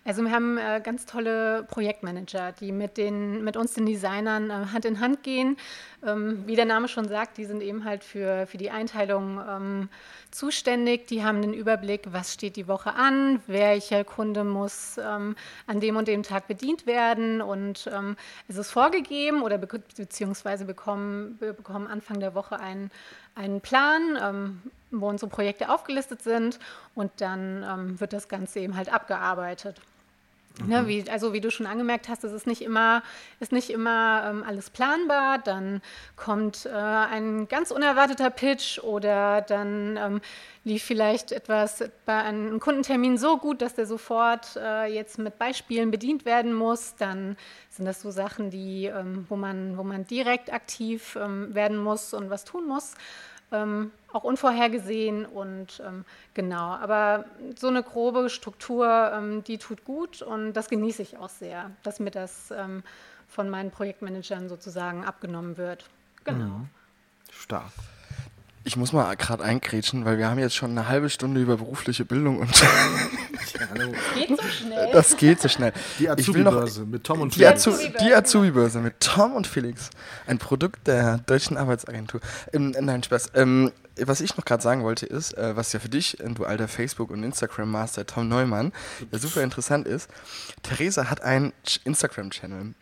Also wir haben äh, ganz tolle Projektmanager, die mit, den, mit uns, den Designern, äh, Hand in Hand gehen. Ähm, wie der Name schon sagt, die sind eben halt für, für die Einteilung ähm, zuständig. Die haben den Überblick, was steht die Woche an, welcher Kunde muss ähm, an dem und dem Tag bedient werden. Und ähm, es ist vorgegeben oder be beziehungsweise bekommen, bekommen Anfang der Woche einen, einen Plan, ähm, wo unsere Projekte aufgelistet sind und dann ähm, wird das Ganze eben halt abgearbeitet. Ne, mhm. wie, also wie du schon angemerkt hast, es ist nicht immer, ist nicht immer ähm, alles planbar. Dann kommt äh, ein ganz unerwarteter Pitch oder dann ähm, lief vielleicht etwas bei einem Kundentermin so gut, dass der sofort äh, jetzt mit Beispielen bedient werden muss. Dann sind das so Sachen, die, ähm, wo, man, wo man direkt aktiv ähm, werden muss und was tun muss ähm, auch unvorhergesehen und ähm, genau. Aber so eine grobe Struktur, ähm, die tut gut und das genieße ich auch sehr, dass mir das ähm, von meinen Projektmanagern sozusagen abgenommen wird. Genau. Mhm. Stark. Ich muss mal gerade eingrätschen, weil wir haben jetzt schon eine halbe Stunde über berufliche Bildung und geht so schnell. Das geht so schnell. Die Azubi-Börse mit Tom und die Felix. Azubi die Azubi-Börse mit Tom und Felix. Ein Produkt der Deutschen Arbeitsagentur. Ähm, nein, Spaß. Ähm, was ich noch gerade sagen wollte ist, äh, was ja für dich, du alter Facebook- und Instagram-Master Tom Neumann, ja super interessant ist, Theresa hat einen Instagram-Channel.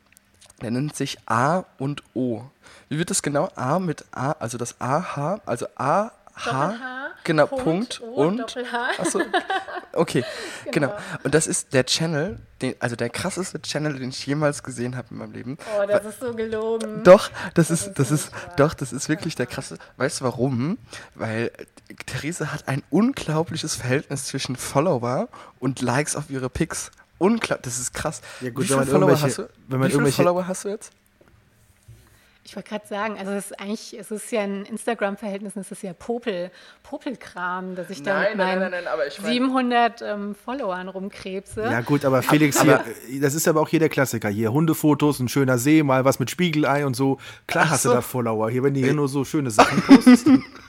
Der nennt sich A und O. Wie wird das genau? A mit A, also das AH, also A, H. Genau, Punkt, und. Doppel-H. Achso, okay, genau. Und das ist der Channel, den, also der krasseste Channel, den ich jemals gesehen habe in meinem Leben. Oh, das ist so gelogen. Doch, das ist, ist das ist, stark. doch, das ist wirklich der krasse. Weißt du warum? Weil Therese hat ein unglaubliches Verhältnis zwischen Follower und Likes auf ihre Pics. Unglaublich, das ist krass. Ja, gut, Wie wenn viele man Follower irgendwelche- hast du? wenn man Wie viele Follower hast du jetzt? Ich wollte gerade sagen, also es ist eigentlich, es ist ja ein Instagram-Verhältnis, es ist ja Popel, Popelkram, dass ich da mit meinen aber ich 700 ähm, Followern rumkrebse. Ja gut, aber Felix, aber- hier, das ist aber auch hier der Klassiker. Hier Hundefotos, ein schöner See, mal was mit Spiegelei und so. Klar hast so. du da Follower. Hier, wenn die hier nur so schöne Sachen postest.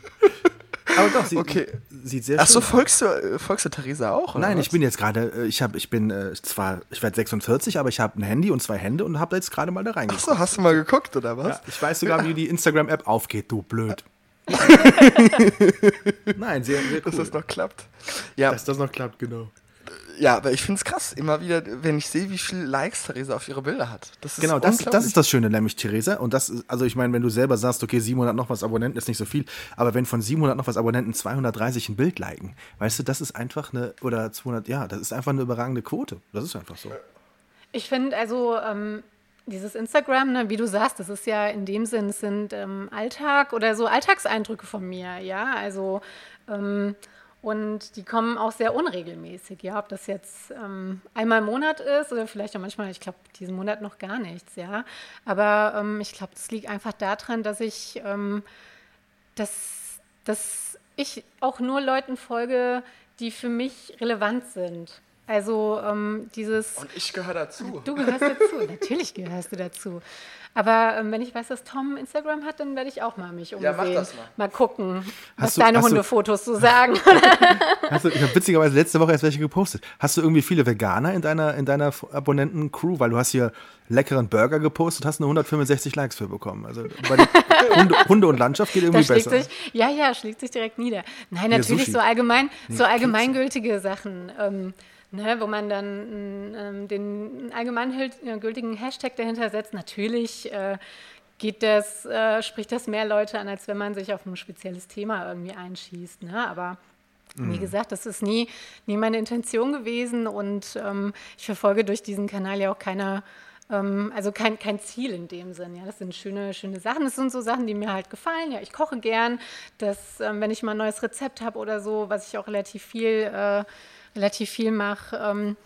aber doch, sie, Okay. sieht sehr Achso, schön folgst du, äh, folgst du Theresa auch? Oder Nein, was? ich bin jetzt gerade, äh, ich habe, ich bin äh, zwar, ich werde 46, aber ich habe ein Handy und zwei Hände und habe jetzt gerade mal da reingeguckt. Achso, hast du mal geguckt, oder was? Ja, ich weiß sogar, wie die Instagram-App aufgeht, du blöd. Nein, sehr, sehr cool. Dass das noch klappt. Ja, Dass das noch klappt, genau. Ja aber ich finde es krass, immer wieder, wenn ich sehe, wie viele Likes Theresa auf ihre Bilder hat. Das ist Genau, das, das ist das Schöne, nämlich Theresa. Und das, ist- also ich meine, wenn du selber sagst, okay, 700 noch was Abonnenten ist nicht so viel, aber wenn von 700 noch was Abonnenten 230 ein Bild liken, weißt du, das ist einfach eine, oder 200, ja, das ist einfach eine überragende Quote. Das ist einfach so. Ich finde also ähm, dieses Instagram, ne, wie du sagst, das ist ja in dem Sinn, es sind ähm, Alltag oder so Alltagseindrücke von mir, ja, also ähm, und die kommen auch sehr unregelmäßig, ja, ob das jetzt ähm, einmal im Monat ist oder vielleicht auch manchmal, ich glaube, diesen Monat noch gar nichts, ja, aber ähm, ich glaube, das liegt einfach daran, dass ich ähm, dass, dass ich auch nur Leuten folge, die für mich relevant sind. Also ähm, dieses. Und ich gehöre dazu. Du gehörst dazu, natürlich gehörst du dazu. Aber ähm, wenn ich weiß, dass Tom Instagram hat, dann werde ich auch mal mich umsehen. Ja, mach das mal. gucken, was Hast du- deine Hundefotos so sagen. Hast du, ich habe witzigerweise letzte Woche erst welche gepostet. Hast du irgendwie viele Veganer in deiner, in deiner Abonnenten-Crew? Weil du hast hier leckeren Burger gepostet, hast nur 165 Likes für bekommen. Also bei Hunde, Hunde und Landschaft geht irgendwie schlägt besser. sich, ja, ja, schlägt sich direkt nieder. Nein, natürlich so allgemein, so Pizza. allgemeingültige Sachen, ähm, ne, wo man dann ähm, den allgemeingültigen Hashtag dahinter setzt. Natürlich äh, geht das, äh, spricht das mehr Leute an, als wenn man sich auf ein spezielles Thema irgendwie einschießt. Ne? Aber Mhm. wie gesagt, das ist nie, nie meine Intention gewesen und ähm, ich verfolge durch diesen Kanal ja auch keine, ähm, also kein, kein Ziel in dem Sinn. Ja, das sind schöne, schöne Sachen. Das sind so Sachen, die mir halt gefallen. Ja, ich koche gern. Das, ähm, wenn ich mal ein neues Rezept habe oder so, was ich auch relativ viel, äh, relativ viel mache, ähm,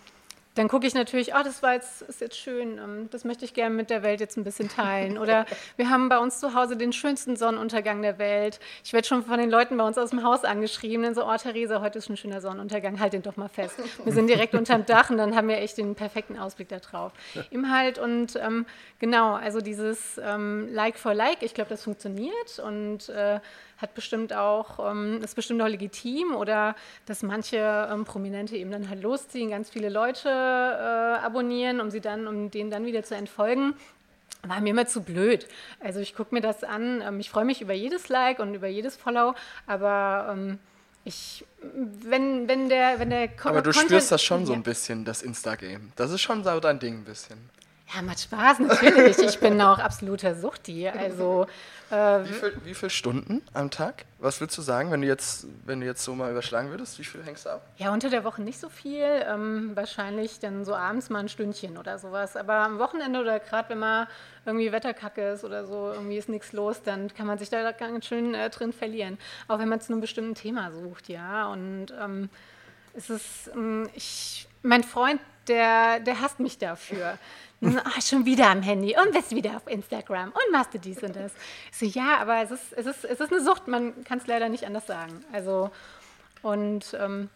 dann gucke ich natürlich, ah, das war jetzt, ist jetzt schön, ähm, das möchte ich gerne mit der Welt jetzt ein bisschen teilen. Oder wir haben bei uns zu Hause den schönsten Sonnenuntergang der Welt. Ich werde schon von den Leuten bei uns aus dem Haus angeschrieben, dann so, oh Theresa, heute ist ein schöner Sonnenuntergang, halt den doch mal fest. Wir sind direkt unterm Dach und dann haben wir echt den perfekten Ausblick da drauf. Im Halt und ähm, genau, also dieses ähm, Like for Like, ich glaube, das funktioniert und äh, hat bestimmt auch, ähm, ist bestimmt auch legitim oder dass manche ähm, Prominente eben dann halt losziehen, ganz viele Leute äh, abonnieren, um sie dann, um denen dann wieder zu entfolgen. War mir immer zu blöd. Also ich gucke mir das an, ähm, ich freue mich über jedes Like und über jedes Follow, aber ähm, ich, wenn, wenn der, wenn der Aber du Content- spürst das schon so ein bisschen, das Insta-Game. Das ist schon so dein Ding ein bisschen. Ja, macht Spaß, natürlich. Ich bin auch absoluter Suchti. Also, äh, Wie viel, wie viele Stunden am Tag? Was würdest du sagen, wenn du jetzt, wenn du jetzt so mal überschlagen würdest? Wie viel hängst du ab? ja, unter der Woche nicht so viel. Ähm, wahrscheinlich dann so abends mal ein Stündchen oder sowas. Aber am Wochenende oder gerade wenn mal irgendwie Wetterkacke ist oder so, irgendwie ist nichts los, dann kann man sich da ganz schön äh, drin verlieren. Auch wenn man zu einem bestimmten Thema sucht, ja. Und ähm, es ist, ähm, ich, mein Freund, der, der hasst mich dafür. Ah, schon wieder am Handy und bist wieder auf Instagram und machst du dies und das. Ich so, ja, aber es ist, es ist, es ist eine Sucht, man kann es leider nicht anders sagen. Also, und ähm,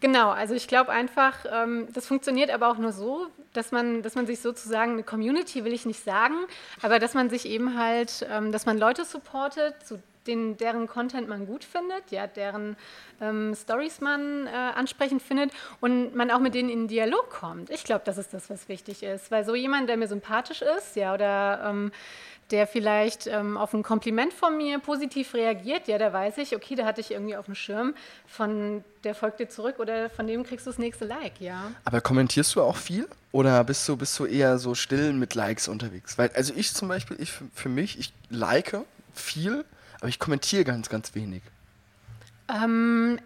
genau, also ich glaube einfach, ähm, das funktioniert aber auch nur so, dass man, dass man sich sozusagen, eine Community will ich nicht sagen, aber dass man sich eben halt, ähm, dass man Leute supportet, zu den, deren Content man gut findet, ja, deren ähm, Stories man äh, ansprechend findet und man auch mit denen in Dialog kommt. Ich glaube, das ist das, was wichtig ist, weil so jemand, der mir sympathisch ist, ja, oder ähm, der vielleicht ähm, auf ein Kompliment von mir positiv reagiert, ja, da weiß ich, okay, da hatte ich irgendwie auf dem Schirm, von der folgt dir zurück oder von dem kriegst du das nächste Like, ja. Aber kommentierst du auch viel? Oder bist du, bist du eher so still mit Likes unterwegs? Weil, also ich zum Beispiel, ich für mich, ich like viel, aber ich kommentiere ganz, ganz wenig. Ähm,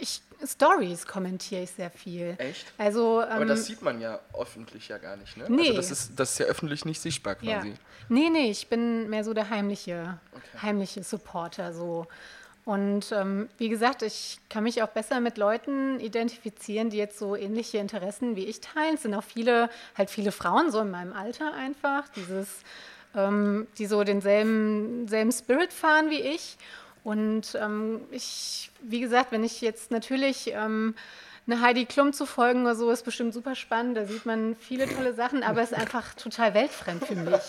ich, Stories kommentiere ich sehr viel. Echt? Also, ähm, Aber das sieht man ja öffentlich ja gar nicht, ne? Nee. Also das ist, das ist ja öffentlich nicht sichtbar ja. quasi. Nee, nee, ich bin mehr so der heimliche, heimliche Supporter so. Und ähm, wie gesagt, ich kann mich auch besser mit Leuten identifizieren, die jetzt so ähnliche Interessen wie ich teilen. Es sind auch viele, halt viele Frauen so in meinem Alter einfach, dieses, ähm, die so denselben selben Spirit fahren wie ich. Und ähm, ich, wie gesagt, wenn ich jetzt natürlich ähm, eine Heidi Klum zu folgen oder so, ist bestimmt super spannend. Da sieht man viele tolle Sachen, aber es ist einfach total weltfremd für mich.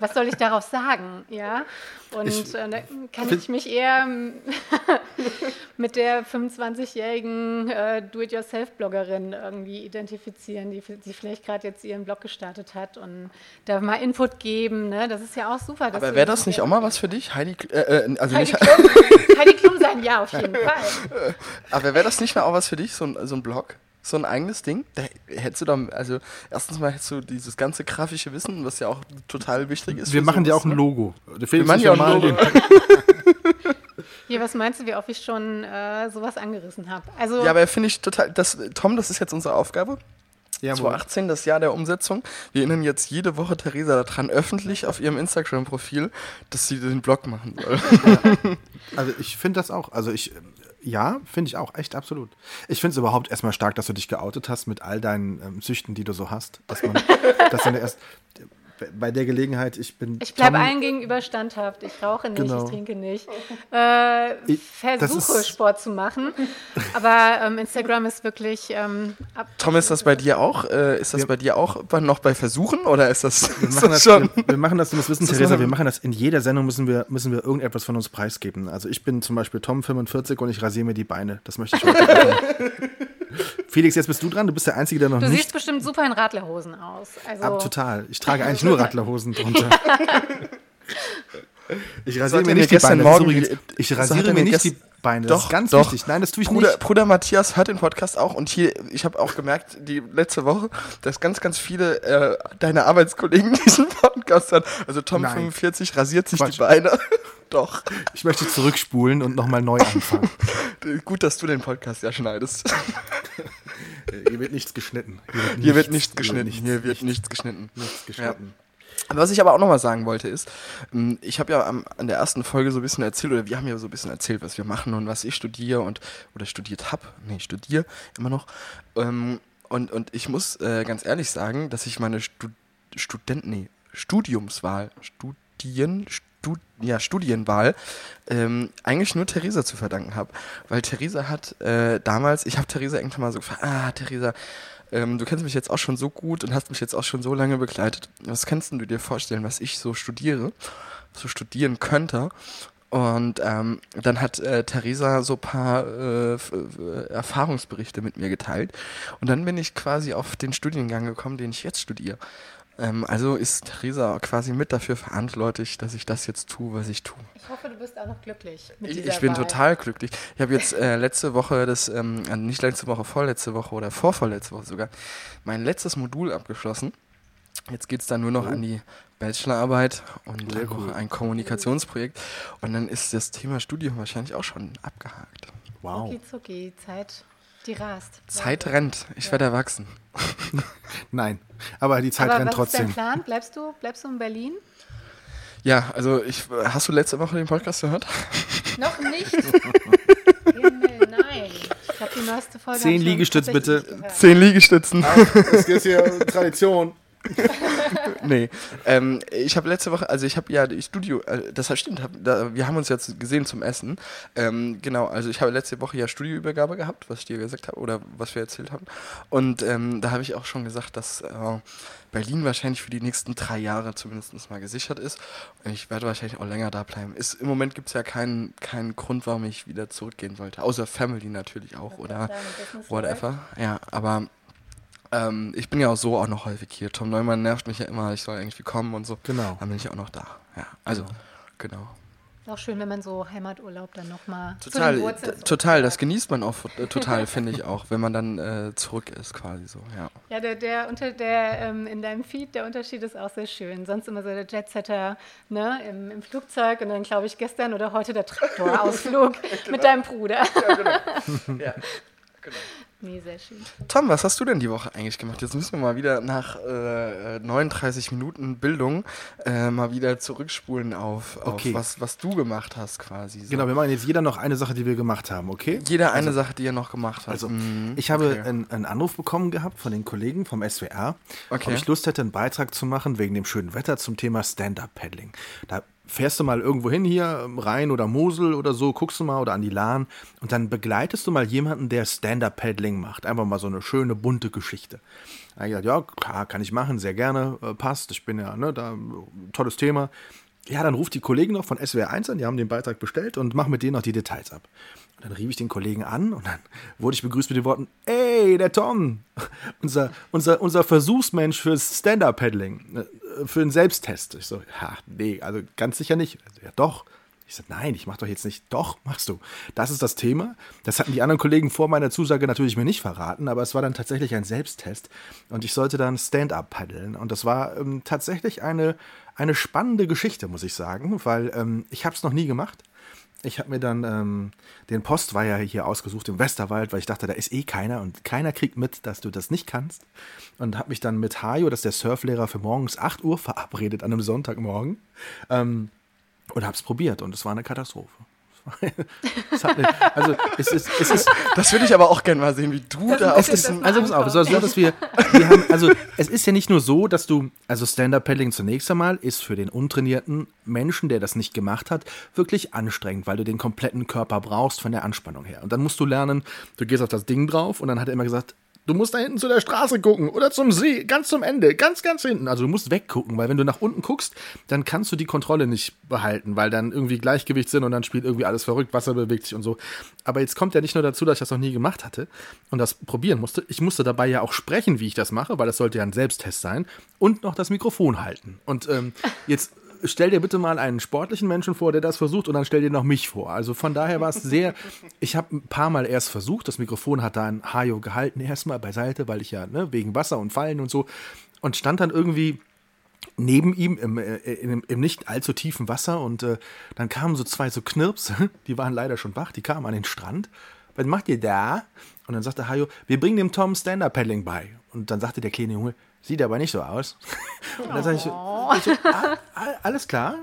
Was soll ich darauf sagen? Ja. Und Ich- äh, da kann ich mich eher mit der 25-jährigen äh, Do-it-yourself-Bloggerin irgendwie identifizieren, die, die vielleicht gerade jetzt ihren Blog gestartet hat und da mal Input geben. Ne? Das ist ja auch super. Aber wäre das nicht auch mal was für dich? Heidi, äh, äh, also Heidi nicht, Klum, Heidi Klum sein, ja, auf jeden Fall. aber wäre das nicht mal auch was für dich, so ein, so ein Blog? So ein eigenes Ding? Da hättest du dann, also erstens mal hättest du dieses ganze grafische Wissen, was ja auch total wichtig ist. Wir machen dir auch ein ne? Logo. Wir machen ja ich auch ein Logo. Hier, was meinst du, wie oft ich schon äh, sowas angerissen habe? Also, Ja, aber finde ich total, das, Tom, das ist jetzt unsere Aufgabe. Ja, 2018, das Jahr der Umsetzung. Wir erinnern jetzt jede Woche Theresa daran, öffentlich auf ihrem Instagram-Profil, dass sie den Blog machen soll. Also ich finde das auch. Also ich, ja, finde ich auch, echt absolut. Ich finde es überhaupt erstmal stark, dass du dich geoutet hast mit all deinen ähm, Süchten, die du so hast. Dass man, dass man erst bei der Gelegenheit, ich bin. ich bleibe allen gegenüber standhaft. Ich rauche nicht, Genau. ich trinke nicht. Äh, Ich- versuche Sport zu machen. Aber ähm, Instagram ist wirklich. Ähm, ab Tom, ist das bei dir auch? Äh, ist das Wir- bei dir auch noch bei Versuchen oder ist das, Wir ist machen, das schon? wir, wir machen das, du musst wissen, Theresa, wir machen das in jeder Sendung, müssen wir, müssen wir irgendetwas von uns preisgeben. Also ich bin zum Beispiel Tom 45 und ich rasiere mir die Beine. Das möchte ich heute. Felix, jetzt bist du dran. Du bist der Einzige, der noch du nicht. siehst bestimmt super in Radlerhosen aus. Also, Ab, total. Ich trage eigentlich nur Radlerhosen drunter. Ich rasiere mir mir nicht die Beine. Das Morgen ich das rasiere mir nicht die Beine. Das Doch, ist ganz doch. wichtig. Nein, das tue ich Bruder, nicht. Bruder Matthias hört den Podcast auch und hier, ich habe auch gemerkt, die letzte Woche, dass ganz, ganz viele äh, deiner Arbeitskollegen diesen Podcast hören. Also Tom Nein. 45 rasiert sich Quatsch. die Beine. Doch. Ich möchte zurückspulen und nochmal neu anfangen. Gut, dass du den Podcast ja schneidest. Äh, Hier wird nichts geschnitten. Hier wird nichts geschnitten. nichts- Hier wird nichts geschnitten. nichts geschnitten. Was ich aber auch nochmal sagen wollte ist, ähm, ich habe ja am, an der ersten Folge so ein bisschen erzählt, oder wir haben ja so ein bisschen erzählt, was wir machen und was ich studiere und oder studiert habe. Nee, studiere immer noch. Ähm, und, und ich muss äh, ganz ehrlich sagen, dass ich meine Stu Student, nee, Studiumswahl, Studien, Stud ja, Studienwahl ähm, eigentlich nur Theresa zu verdanken habe. Weil Theresa hat äh, damals, ich habe Theresa irgendwann mal so gefragt, ah, Theresa, ähm, du kennst mich jetzt auch schon so gut und hast mich jetzt auch schon so lange begleitet. Was kannst du dir vorstellen, was ich so studiere, so studieren könnte? Und ähm, dann hat äh, Theresa so ein paar äh, Erfahrungsberichte mit mir geteilt. Und dann bin ich quasi auf den Studiengang gekommen, den ich jetzt studiere. Ähm, also ist Theresa quasi mit dafür verantwortlich, dass ich das jetzt tue, was ich tue. ich hoffe, du bist auch noch glücklich. Mit Ich, ich bin Wahl. total glücklich. Ich habe jetzt äh, letzte Woche, das, ähm, äh, nicht letzte Woche, vorletzte Woche oder vorvorletzte Woche sogar, mein letztes Modul abgeschlossen. Jetzt geht es dann nur noch an die Bachelorarbeit und Sehr cool. ein Kommunikationsprojekt. Und dann ist das Thema Studium wahrscheinlich auch schon abgehakt. Wow. Zucki, zucki, Zeit, die rast. Zeit rennt. Ich werde erwachsen. Nein, aber die Zeit Aber rennt was ist dein trotzdem. Plan? Bleibst du, bleibst du in Berlin? Ja, also ich, hast du letzte Woche den Podcast gehört? Noch nicht. Himmel, nein. Ich glaube, die neueste Folge. Zehn hab ich noch Liegestütz, tatsächlich bitte. Zehn Liegestützen. Das ist hier Tradition. nee, ähm, ich habe letzte Woche, also ich habe ja die Studio, äh, das stimmt, hab, da, wir haben uns jetzt gesehen zum Essen. Ähm, genau, also ich habe letzte Woche ja Studioübergabe gehabt, was ich dir gesagt habe oder was wir erzählt haben. Und ähm, da habe ich auch schon gesagt, dass äh, Berlin wahrscheinlich für die nächsten drei Jahre zumindest mal gesichert ist. Und ich werde wahrscheinlich auch länger da bleiben. Ist, Im Moment gibt es ja keinen, keinen Grund, warum ich wieder zurückgehen sollte. Außer Family natürlich auch oder whatever. Ja, aber ähm, ich bin ja auch so auch noch häufig hier. Tom Neumann nervt mich ja immer, ich soll irgendwie kommen und so. Genau. Dann bin ich auch noch da. Ja, also, genau. Ist auch schön, wenn man so Heimaturlaub dann nochmal. Total, total, das genießt man auch äh, total, finde ich auch, wenn man dann äh, zurück ist quasi so, ja. Ja, der, der, unter, der ähm, in deinem Feed, der Unterschied ist auch sehr schön. Sonst immer so der Jetsetter ne, im, im Flugzeug und dann glaube ich gestern oder heute der Traktorausflug genau. mit deinem Bruder. ja, genau. ja, genau. Nee, sehr schön. Tom, was hast du denn die Woche eigentlich gemacht? Jetzt müssen wir mal wieder nach äh, 39 Minuten Bildung äh, mal wieder zurückspulen auf, okay. auf was, was du gemacht hast quasi. So. Genau, wir machen jetzt jeder noch eine Sache, die wir gemacht haben, okay? Jeder eine also, Sache, die er noch gemacht hat. Also, mhm. ich habe okay. einen, einen, Anruf bekommen gehabt von den Kollegen vom SWR, okay. ob ich Lust hätte, einen Beitrag zu machen wegen dem schönen Wetter zum Thema Stand-Up-Paddling. Da fährst du mal irgendwo hin hier, Rhein oder Mosel oder so, guckst du mal oder an die Lahn und dann begleitest du mal jemanden, der Stand-Up-Paddling macht. Einfach mal so eine schöne, bunte Geschichte. Da ich gesagt, ja, klar, kann ich machen, sehr gerne, äh, passt. Ich bin ja, ne, da, tolles Thema. Ja, dann ruft die Kollegen noch von SWR 1 an, die haben den Beitrag bestellt und mach mit denen noch die Details ab. Dann rief ich den Kollegen an und dann wurde ich begrüßt mit den Worten, ey, der Tom, unser, unser, unser Versuchsmensch fürs Stand-Up-Paddling, äh, für einen Selbsttest. Ich so, ja, nee, also ganz sicher nicht. ja, doch. Ich sage, nein, ich mach doch jetzt nicht. Doch, machst du. Das ist das Thema. Das hatten die anderen Kollegen vor meiner Zusage natürlich mir nicht verraten, aber es war dann tatsächlich ein Selbsttest und ich sollte dann Stand-up paddeln. Und das war ähm, tatsächlich eine, eine spannende Geschichte, muss ich sagen, weil ähm, ich habe es noch nie gemacht. Ich habe mir dann ähm, den Postweiher hier ausgesucht im Westerwald, weil ich dachte, da ist eh keiner und keiner kriegt mit, dass du das nicht kannst. Und habe mich dann mit Hajo, das ist der Surflehrer, für morgens 8 Uhr verabredet an einem Sonntagmorgen. Ähm, und habe es probiert und es war eine Katastrophe also es ist, es ist, das würde ich aber auch gerne mal sehen, wie du das da auf das. Also pass auf, es ist so, dass wir, wir haben, also es ist ja nicht nur so, dass du, also Stand-Up-Paddling zunächst einmal ist für den untrainierten Menschen, der das nicht gemacht hat, wirklich anstrengend, weil du den kompletten Körper brauchst von der Anspannung her. Und dann musst du lernen, du gehst auf das Ding drauf und dann hat er immer gesagt, Du musst da hinten zu der Straße gucken oder zum See, ganz zum Ende, ganz, ganz hinten. Also du musst weggucken, weil wenn du nach unten guckst, dann kannst du die Kontrolle nicht behalten, weil dann irgendwie Gleichgewicht sind und dann spielt irgendwie alles verrückt, Wasser bewegt sich und so. Aber jetzt kommt ja nicht nur dazu, dass ich das noch nie gemacht hatte und das probieren musste. Ich musste dabei ja auch sprechen, wie ich das mache, weil das sollte ja ein Selbsttest sein und noch das Mikrofon halten. Und ähm, jetzt stell dir bitte mal einen sportlichen Menschen vor, der das versucht, und dann stell dir noch mich vor. Also von daher war es sehr. Ich habe ein paar Mal erst versucht, das Mikrofon hat da ein Hajo gehalten, erstmal beiseite, weil ich ja, ne, wegen Wasser und Fallen und so, und stand dann irgendwie neben ihm im, äh, im, im, nicht allzu tiefen Wasser und äh, dann kamen so zwei so Knirps, die waren leider schon wach, die kamen an den Strand. Was macht ihr da? Und dann sagte Hajo, wir bringen dem Tom Stand-Up-Paddling bei. Und dann sagte der kleine Junge, Sieht aber nicht so aus. Und dann sage ich, oh. ich so, ah, alles klar.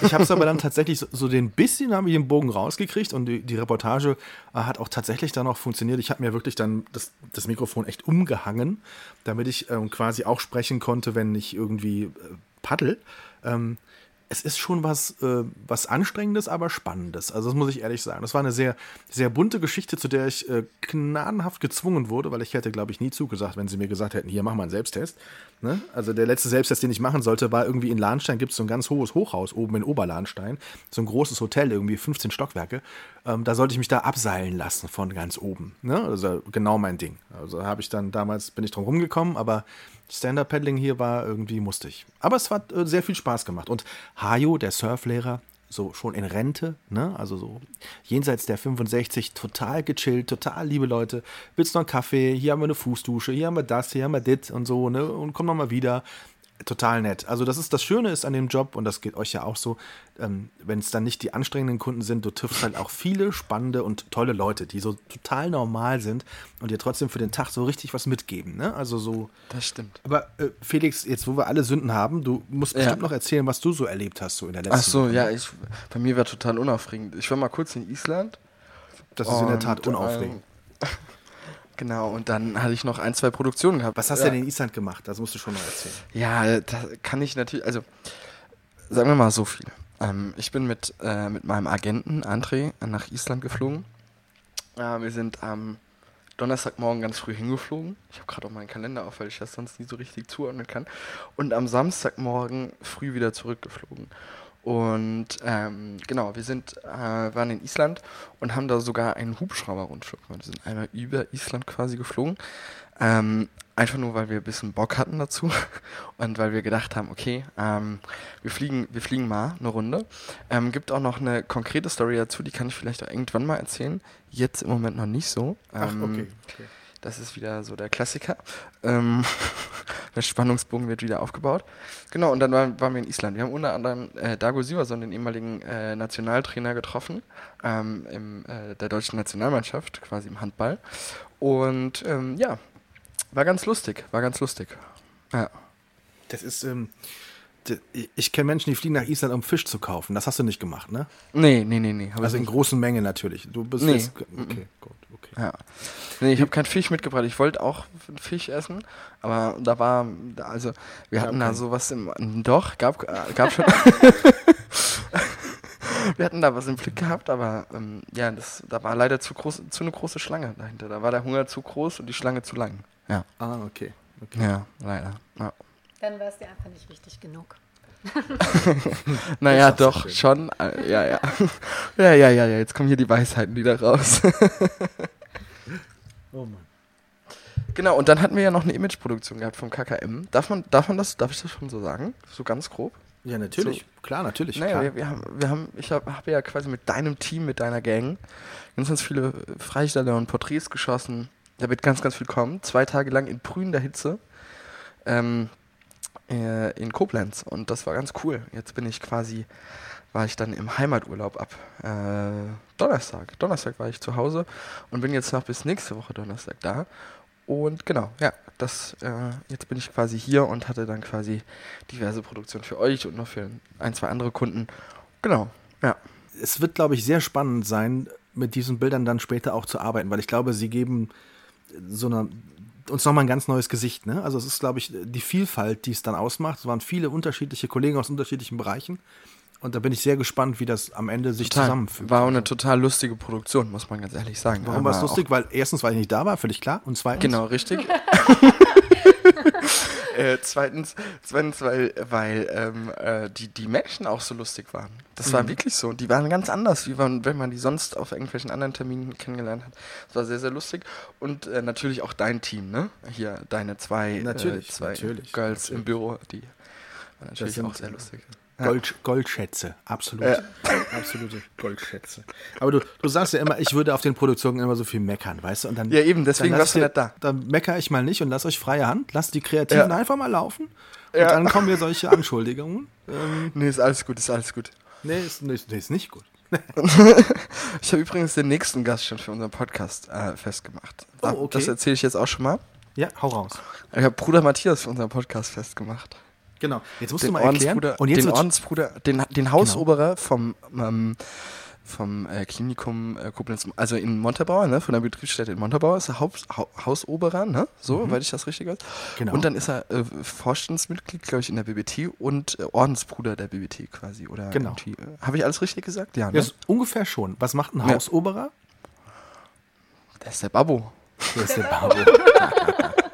Ich habe es aber dann tatsächlich so, so den bisschen habe ich den Bogen rausgekriegt und die, die Reportage äh, hat auch tatsächlich dann auch funktioniert. Ich habe mir wirklich dann das, das Mikrofon echt umgehangen, damit ich ähm, quasi auch sprechen konnte, wenn ich irgendwie äh, paddel. Ähm, es ist schon was, äh, was Anstrengendes, aber Spannendes. Also das muss ich ehrlich sagen. Das war eine sehr, sehr bunte Geschichte, zu der ich äh, gnadenhaft gezwungen wurde, weil ich hätte, glaube ich, nie zugesagt, wenn sie mir gesagt hätten, hier, mach mal einen Selbsttest. Ne? Also der letzte Selbsttest, den ich machen sollte, war irgendwie in Lahnstein, gibt es so ein ganz hohes Hochhaus oben in Oberlahnstein. So ein großes Hotel, irgendwie 15 Stockwerke. Ähm, da sollte ich mich da abseilen lassen von ganz oben. Ne? Also genau mein Ding. Also habe ich dann damals, bin ich drum rumgekommen, aber Stand-Up-Paddling hier war irgendwie mustig. Aber es hat äh, sehr viel Spaß gemacht. Und Hajo, der Surflehrer, so schon in Rente, ne? Also so jenseits der 65, total gechillt, total liebe Leute. Willst du noch einen Kaffee? Hier haben wir eine Fußdusche, hier haben wir das, hier haben wir dit und so, ne? Und komm noch mal wieder total nett. Also das ist das Schöne ist an dem Job und das geht euch ja auch so, ähm, wenn es dann nicht die anstrengenden Kunden sind, du triffst halt auch viele spannende und tolle Leute, die so total normal sind und dir trotzdem für den Tag so richtig was mitgeben. Ne? Also so. Das stimmt. Aber äh, Felix, jetzt wo wir alle Sünden haben, du musst ja. bestimmt noch erzählen, was du so erlebt hast so in der letzten. Ach so, Woche. ja, ich, bei mir war total unaufregend. Ich war mal kurz in Island. Das ist in der Tat unaufregend. Ähm, Genau, und dann hatte ich noch ein, zwei Produktionen gehabt. Was hast ja. du denn in Island gemacht? Das musst du schon mal erzählen. Ja, da kann ich natürlich, also sagen wir mal so viel. Ähm, ich bin mit, äh, mit meinem Agenten André nach Island geflogen. Äh, wir sind am Donnerstagmorgen ganz früh hingeflogen. Ich habe gerade auch meinen Kalender auf, weil ich das sonst nie so richtig zuordnen kann. Und am Samstagmorgen früh wieder zurückgeflogen. Und ähm, genau, wir sind, äh, waren in Island und haben da sogar einen Hubschrauber-Rundflug gemacht. Wir sind einmal über Island quasi geflogen. Ähm, einfach nur, weil wir ein bisschen Bock hatten dazu und weil wir gedacht haben, okay, ähm, wir, fliegen, wir fliegen mal eine Runde. Ähm, gibt auch noch eine konkrete Story dazu, die kann ich vielleicht auch irgendwann mal erzählen. Jetzt im Moment noch nicht so. Ach, Ähm, okay. okay. Das ist wieder so der Klassiker. Ähm, der Spannungsbogen wird wieder aufgebaut. Genau, und dann waren, waren wir in Island. Wir haben unter anderem äh, Dago Siverson, den ehemaligen äh, Nationaltrainer, getroffen, ähm, im, äh, der deutschen Nationalmannschaft, quasi im Handball. Und ähm, ja, war ganz lustig, war ganz lustig. Ja. Das ist, ähm, ich kenne Menschen, die fliegen nach Island, um Fisch zu kaufen. Das hast du nicht gemacht, ne? Nee, nee, nee, nee. Also in nicht. großen Mengen natürlich. Du bist Nee. jetzt, okay, gut, okay. Ja. Nee, ich habe keinen Fisch mitgebracht. Ich wollte auch Fisch essen, aber da war, also wir hatten da sowas im, doch, gab, äh, gab schon. wir hatten da was im Blick gehabt, aber ähm, ja, das, da war leider zu groß, zu eine große Schlange dahinter. Da war der Hunger zu groß und die Schlange zu lang. Ja, Ah, okay. okay. ja, leider. Ja. Dann war es dir einfach nicht wichtig genug. Naja, doch, schon. Äh, ja, ja. ja, ja, ja, ja. Jetzt kommen hier die Weisheiten wieder raus. Oh Mann. Genau, und dann hatten wir ja noch eine Imageproduktion gehabt vom KKM. Darf man, darf man das, darf ich das schon so sagen? So ganz grob? Ja, natürlich. Klar, natürlich. Naja, klar. wir, wir haben, wir haben, ich habe hab ja quasi mit deinem Team, mit deiner Gang ganz, ganz viele Freisteller und Porträts geschossen. Da wird ganz, ganz viel kommen. Zwei Tage lang in brühender Hitze ähm, äh, in Koblenz. Und das war ganz cool. Jetzt bin ich quasi, war ich dann im Heimaturlaub ab äh, Donnerstag. Donnerstag war ich zu Hause und bin jetzt noch bis nächste Woche Donnerstag da. Und genau, ja, das, äh, jetzt bin ich quasi hier und hatte dann quasi diverse Produktionen für euch und noch für ein, zwei andere Kunden. Genau, ja. es wird, glaube ich, sehr spannend sein, mit diesen Bildern dann später auch zu arbeiten, weil ich glaube, sie geben so eine, uns nochmal ein ganz neues Gesicht. Ne? Also es ist, glaube ich, die Vielfalt, die es dann ausmacht. Es waren viele unterschiedliche Kollegen aus unterschiedlichen Bereichen. Und da bin ich sehr gespannt, wie das am Ende sich zusammenfügt. War auch eine total lustige Produktion, muss man ganz ehrlich sagen. Warum war es lustig? Weil erstens, weil ich nicht da war, völlig klar. Und zweitens, genau, richtig. äh, zweitens, zweitens, weil, weil ähm, äh, die, die Menschen auch so lustig waren. Das Mhm. war wirklich so. Die waren ganz anders, wie man, wenn man die sonst auf irgendwelchen anderen Terminen kennengelernt hat. Das war sehr, sehr lustig. Und äh, natürlich auch dein Team, ne? Hier, deine zwei, Natürlich, äh, zwei natürlich, Girls im natürlich. Büro, die waren natürlich auch sehr lustig. Gold, Goldschätze, absolut. Absolute Goldschätze. Aber du, du sagst ja immer, ich würde auf den Produktionen immer so viel meckern, weißt du? Und dann, Ja, eben, deswegen lass warst du nicht da. Dann meckere ich mal nicht und lass euch freie Hand, lasst die Kreativen Ja. einfach mal laufen. Und Ja. dann kommen mir solche Anschuldigungen. Ähm, Nee, ist alles gut, ist alles gut. nee, ist, nee, ist, nee, ist nicht gut. Ich habe übrigens den nächsten Gast schon für unseren Podcast äh, festgemacht. Oh, okay. Das erzähle ich jetzt auch schon mal. Ja, hau raus. Ich habe Bruder Matthias für unseren Podcast festgemacht. Genau. Jetzt musst Den du mal erklären. Ordensbruder, Und jetzt den Ordensbruder, den, den Hausoberer vom, ähm, vom äh, Klinikum äh, Koblenz, also in Montabaur, ne, von der Betriebsstätte in Montabaur ist er Haupt, Hau, Hausoberer, ne, so, weil ich das richtig weiß. Genau. Und dann ist er äh, Vorstandsmitglied, glaube ich, in der BBT und äh, Ordensbruder der BBT quasi, oder Genau. äh, Habe ich alles richtig gesagt? Ja, ne? Ja, ist ungefähr schon. Was macht ein Ja. Hausoberer? Der ist der Babbo. Der ist der Babo.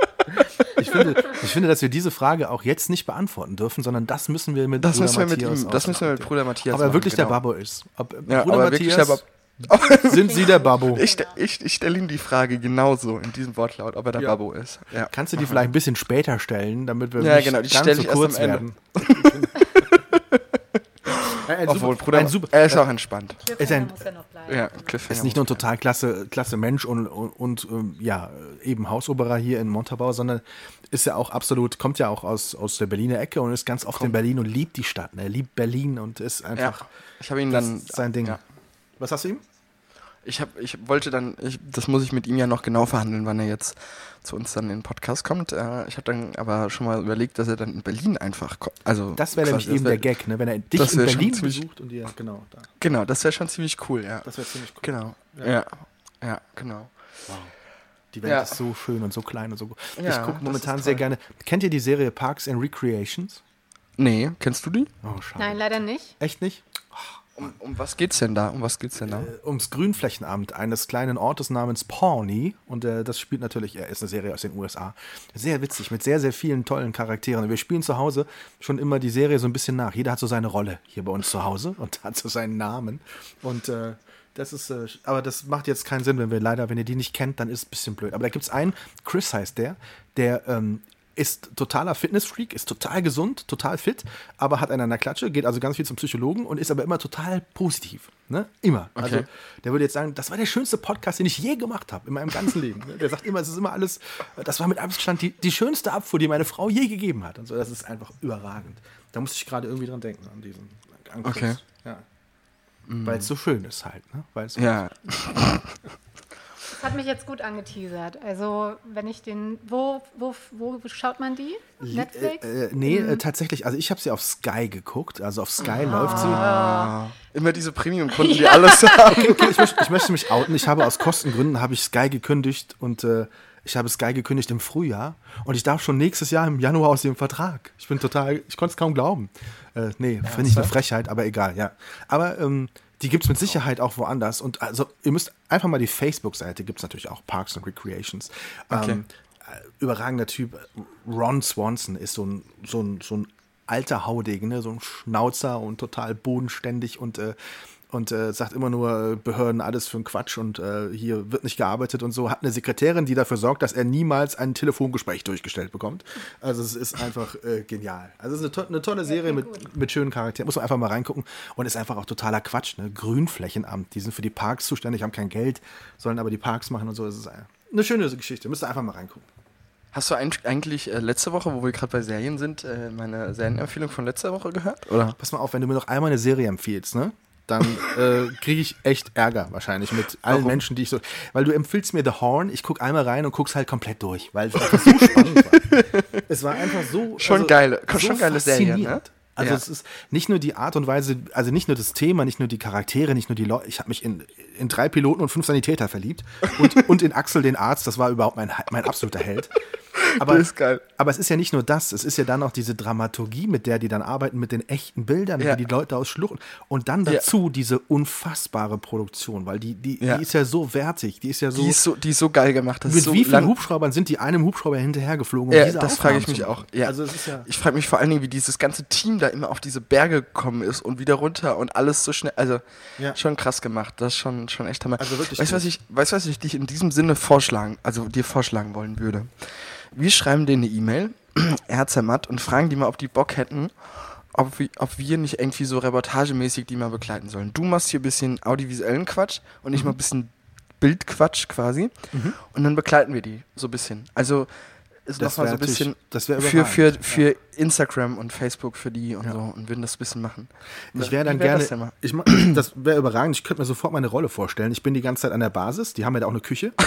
Ich finde, ich finde, dass wir diese Frage auch jetzt nicht beantworten dürfen, sondern das müssen wir mit Das Bruder müssen wir mit Matthias ihm, das müssen wir mit. Bruder Matthias Ob er machen, wirklich der genau. Babbo ist. Ob Ja, Bruder der Matthias, sind Sie der Babbo? Ich, ich, ich stelle ihm die Frage genauso in diesem Wortlaut, ob er der Ja. Babbo ist. Ja. Kannst du die vielleicht ein bisschen später stellen, damit wir Ja, nicht genau, die ganz so kurz werden? Ein Obwohl, super, Bruder, ein super, er ist auch entspannt. Ist ein- muss ja noch bleiben. Ja, Cliffhanger. ist nicht nur ein total klasse, klasse Mensch und, und, und ähm, ja, eben Hausoberer hier in Montabaur, sondern ist ja auch absolut, kommt ja auch aus, aus der Berliner Ecke und ist ganz oft in Berlin und liebt die Stadt. ne? Er liebt Berlin und ist Ja, einfach ich habe ihn dann. ist sein Ding. Ja. Was hast du ihm? Ich, hab, ich wollte dann, ich, das muss ich mit ihm ja noch genau verhandeln, wann er jetzt zu uns dann in den Podcast kommt. Äh, ich habe dann aber schon mal überlegt, dass er dann in Berlin einfach kommt. Also Das wäre nämlich eben wär- der Gag, ne? wenn er dich das in Berlin ziemlich- besucht und ihr, genau, da. Genau, das wäre schon ziemlich cool, ja. Das wäre ziemlich cool. Genau. Ja. Ja. ja. genau. Die Welt Ja. ist so schön und so klein und so gut. Ja, ich gucke das momentan sehr gerne. Kennt ihr die Serie Parks and Recreations? Nee, kennst du die? Oh, schade. Nein, leider nicht. Echt nicht? Um, um was geht's denn da? Um was geht's denn da? Äh, ums Grünflächenamt eines kleinen Ortes namens Pawnee. Und äh, das spielt natürlich, er ist eine Serie aus den USA. Sehr witzig, mit sehr, sehr vielen tollen Charakteren. Wir spielen zu Hause schon immer die Serie so ein bisschen nach. Jeder hat so seine Rolle hier bei uns zu Hause und hat so seinen Namen. Und äh, Das ist, äh, aber das macht jetzt keinen Sinn, wenn wir leider, wenn ihr die nicht kennt, dann ist es ein bisschen blöd. Aber da gibt es einen, Chris heißt der, der ähm, ist totaler Fitnessfreak, ist total gesund, total fit, aber hat einen an der Klatsche, geht also ganz viel zum Psychologen und ist aber immer total positiv. Ne? Immer. Also Okay. der würde jetzt sagen, das war der schönste Podcast, den ich je gemacht habe in meinem ganzen Leben. ne? Der sagt immer, es ist immer alles, das war mit Abstand die, die schönste Abfuhr, die meine Frau je gegeben hat. Und so, das ist einfach überragend. Da musste ich gerade irgendwie dran denken, an diesen an Chris. Okay. Ja. Weil es so schön ist halt. Ne? Weil es Ja, Das hat mich jetzt gut angeteasert. Also, wenn ich den. Wo, wo, wo schaut man die? Netflix? Äh, äh, nee, äh, tatsächlich, also ich habe sie auf Sky geguckt. Also auf Sky Ah. läuft sie. immer diese Premium-Kunden, die alles haben. Okay, ich, möchte, ich möchte mich outen. Ich habe aus Kostengründen habe ich Sky gekündigt und äh, ich habe Sky gekündigt im Frühjahr und ich darf schon nächstes Jahr im Januar aus dem Vertrag. Ich bin total, ich konnte es kaum glauben. Äh, nee, finde ich eine Frechheit, aber egal, ja. Aber ähm, die gibt es mit Sicherheit auch woanders. Und also ihr müsst einfach mal die Facebook-Seite, gibt es natürlich auch Parks and Recreations. Okay. Ähm, äh, überragender Typ. Ron Swanson ist so ein, so ein, so ein alter Haudegen, ne? so ein Schnauzer und total bodenständig und, äh, und äh, sagt immer nur, äh, Behörden, alles für einen Quatsch und äh, hier wird nicht gearbeitet und so. Hat eine Sekretärin, die dafür sorgt, dass er niemals ein Telefongespräch durchgestellt bekommt. Also es ist einfach äh, genial. Also es ist eine, to eine tolle Serie mit, mit schönen Charakteren. Muss man einfach mal reingucken. Und ist einfach auch totaler Quatsch. Ne? Grünflächenamt, die sind für die Parks zuständig, haben kein Geld, sollen aber die Parks machen und so. Es ist eine schöne Geschichte. Müsst ihr einfach mal reingucken. Hast du eigentlich äh, letzte Woche, wo wir gerade bei Serien sind, äh, meine Serienempfehlung von letzter Woche gehört? Oder? Pass mal auf, wenn du mir noch einmal eine Serie empfiehlst, ne? Dann äh, kriege ich echt Ärger wahrscheinlich mit allen Warum? Menschen, die ich so. Weil du empfiehlst mir The Horn, ich gucke einmal rein und guck's halt komplett durch, weil es einfach so spannend war. Es war einfach so. Schon geile- schon geile Serie, ne? Also Ja. es ist nicht nur die Art und Weise, also nicht nur das Thema, nicht nur die Charaktere, nicht nur die Leute. Ich habe mich in, in drei Piloten und fünf Sanitäter verliebt und, und in Axel den Arzt, das war überhaupt mein, mein absoluter Held. Aber, Das ist geil. aber es ist ja nicht nur das, es ist ja dann auch diese Dramaturgie, mit der die dann arbeiten, mit den echten Bildern, Ja. die Leute aus Schluchten. Und dann Ja. dazu diese unfassbare Produktion, weil die, die, Ja. die ist ja so wertig, die ist ja so. Die ist so, die ist so geil gemacht. Mit so wie vielen lang- Hubschraubern sind die einem Hubschrauber hinterhergeflogen? Ja, das frage ich mich auch. Ja. Also ja. Ich frage mich vor allen Dingen, wie dieses ganze Team da immer auf diese Berge gekommen ist und wieder runter und alles so schnell. Also Ja. schon krass gemacht. Das ist schon, schon echt hammer. Also wirklich weißt du, was ich, weißt, was ich dich in diesem Sinne vorschlagen, also dir vorschlagen wollen würde? Wir schreiben denen eine E-Mail, Erzermatt, und fragen die mal, ob die Bock hätten, ob wir, ob wir nicht irgendwie so reportagemäßig die mal begleiten sollen. Du machst hier ein bisschen audiovisuellen Quatsch und Mhm. ich mal ein bisschen Bildquatsch quasi. Und dann begleiten wir die so ein bisschen. Also ist Das nochmal so ein bisschen für, für, für Instagram und Facebook für die und so und würden das ein bisschen machen. Ich wäre dann wär gerne. das denn mal? ich, ma- das wäre überragend. Ich könnte mir sofort meine Rolle vorstellen. Ich bin die ganze Zeit an der Basis. Die haben ja da auch eine Küche.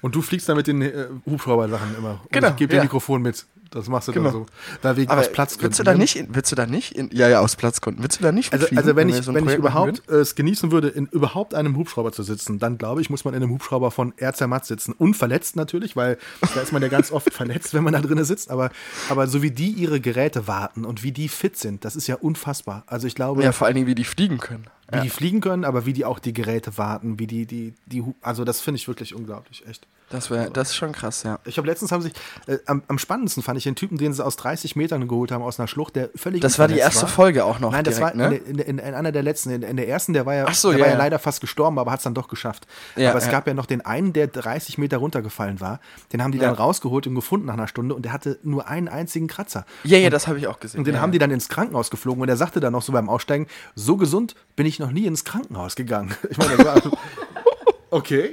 Und du fliegst da mit den äh, Hubschrauber-Sachen immer. Und Genau, ich gebe dir ja. Mikrofon mit. Das machst du Genau. dann so. Da wegen Aber aus Platzgründen. willst du da nicht, in, willst du da nicht, in, ja, ja, aus Platzgründen, willst du da nicht Also, also wenn ich, so wenn ich Projekt überhaupt äh, es genießen würde, in überhaupt einem Hubschrauber zu sitzen, dann glaube ich, muss man in einem Hubschrauber von Erzermatt sitzen. Unverletzt natürlich, weil da ist man ja ganz oft verletzt, wenn man da drinnen sitzt. Aber, aber so wie die ihre Geräte warten und wie die fit sind, das ist ja unfassbar. Also ich glaube? Ja, vor allen Dingen, wie die fliegen können. wie Ja, die fliegen können, aber wie die auch die Geräte warten, wie die, die, die, also das finde ich wirklich unglaublich, echt. Das, wär, das ist schon krass, ja. Ich habe letztens haben sich, äh, am, am spannendsten fand ich den Typen, den sie aus 30 Metern geholt haben aus einer Schlucht, der völlig Das war die erste Folge auch noch Nein, das direkt, war ne? in, in, in, in einer der letzten. In, in der ersten, der war ja, Ach so, der ja, war ja ja. leider fast gestorben, aber hat es dann doch geschafft. Ja, aber es gab ja noch den einen, der 30 Meter runtergefallen war. Den haben die dann rausgeholt und gefunden nach einer Stunde und der hatte nur einen einzigen Kratzer. Ja, ja, das habe ich auch gesehen. Und den haben die dann ins Krankenhaus geflogen und er sagte dann noch so beim Aussteigen, so gesund bin ich noch nie ins Krankenhaus gegangen. Ich meine, das war, okay,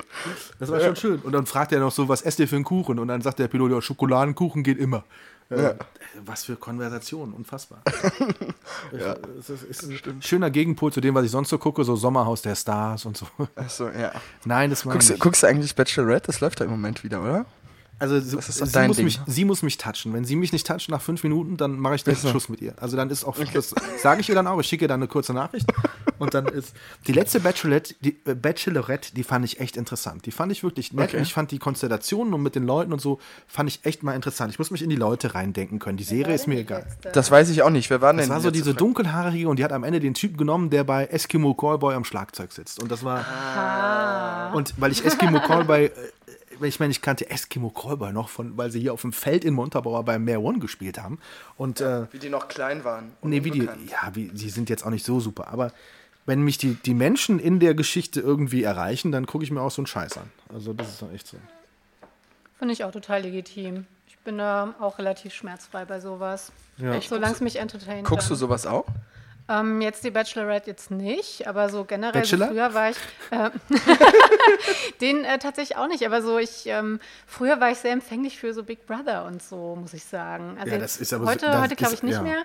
das war schon schön. Und dann fragt er noch so, was esst ihr für einen Kuchen? Und dann sagt der Pilot, ja, Schokoladenkuchen geht immer. Äh, Was für Konversation, unfassbar. ja, es ist, ist ein schöner Gegenpol zu dem, was ich sonst so gucke, so Sommerhaus der Stars und so. Ach so, ja. Nein, das war Guckst, nicht. guckst du eigentlich Bachelorette? Das läuft da im Moment wieder, oder? Also sie, Das sie, muss mich, sie muss mich touchen. Wenn sie mich nicht touchen nach fünf Minuten, dann mache ich den Ist so. Schluss mit ihr. Also dann ist auch, das sage ich ihr dann auch, ich schicke ihr dann eine kurze Nachricht und dann ist die letzte Bachelorette, die äh, Bachelorette, die fand ich echt interessant. Die fand ich wirklich nett Okay. ich fand die Konstellationen und mit den Leuten und so fand ich echt mal interessant. Ich muss mich in die Leute reindenken können. Die Serie ist mir egal. Das weiß ich auch nicht. Wer war denn Es war so diese Folge? dunkelhaarige und die hat am Ende den Typ genommen, der bei Eskimo Callboy am Schlagzeug sitzt. Und das war. Ah. Und weil ich Eskimo Callboy, äh, ich meine, ich kannte Eskimo Callboy noch von, weil sie hier auf dem Feld in Montabaur bei Mare One gespielt haben. Und äh, Wie die noch klein waren. und nee, wie die, ja, wie, die sind jetzt auch nicht so super, aber wenn mich die, die Menschen in der Geschichte irgendwie erreichen, dann gucke ich mir auch so einen Scheiß an. Also das ist dann echt so. Finde ich auch total legitim. Ich bin da auch relativ schmerzfrei bei sowas. Ja. Echt, solange es mich entertaint. Guckst du dann. sowas auch? Ähm, jetzt die Bachelorette jetzt nicht, aber so generell so früher war ich äh, den äh, tatsächlich auch nicht, aber so ich ähm, früher war ich sehr empfänglich für so Big Brother und so, muss ich sagen. Also Ja, das ist aber so- heute, das heute glaube ich nicht ja. mehr.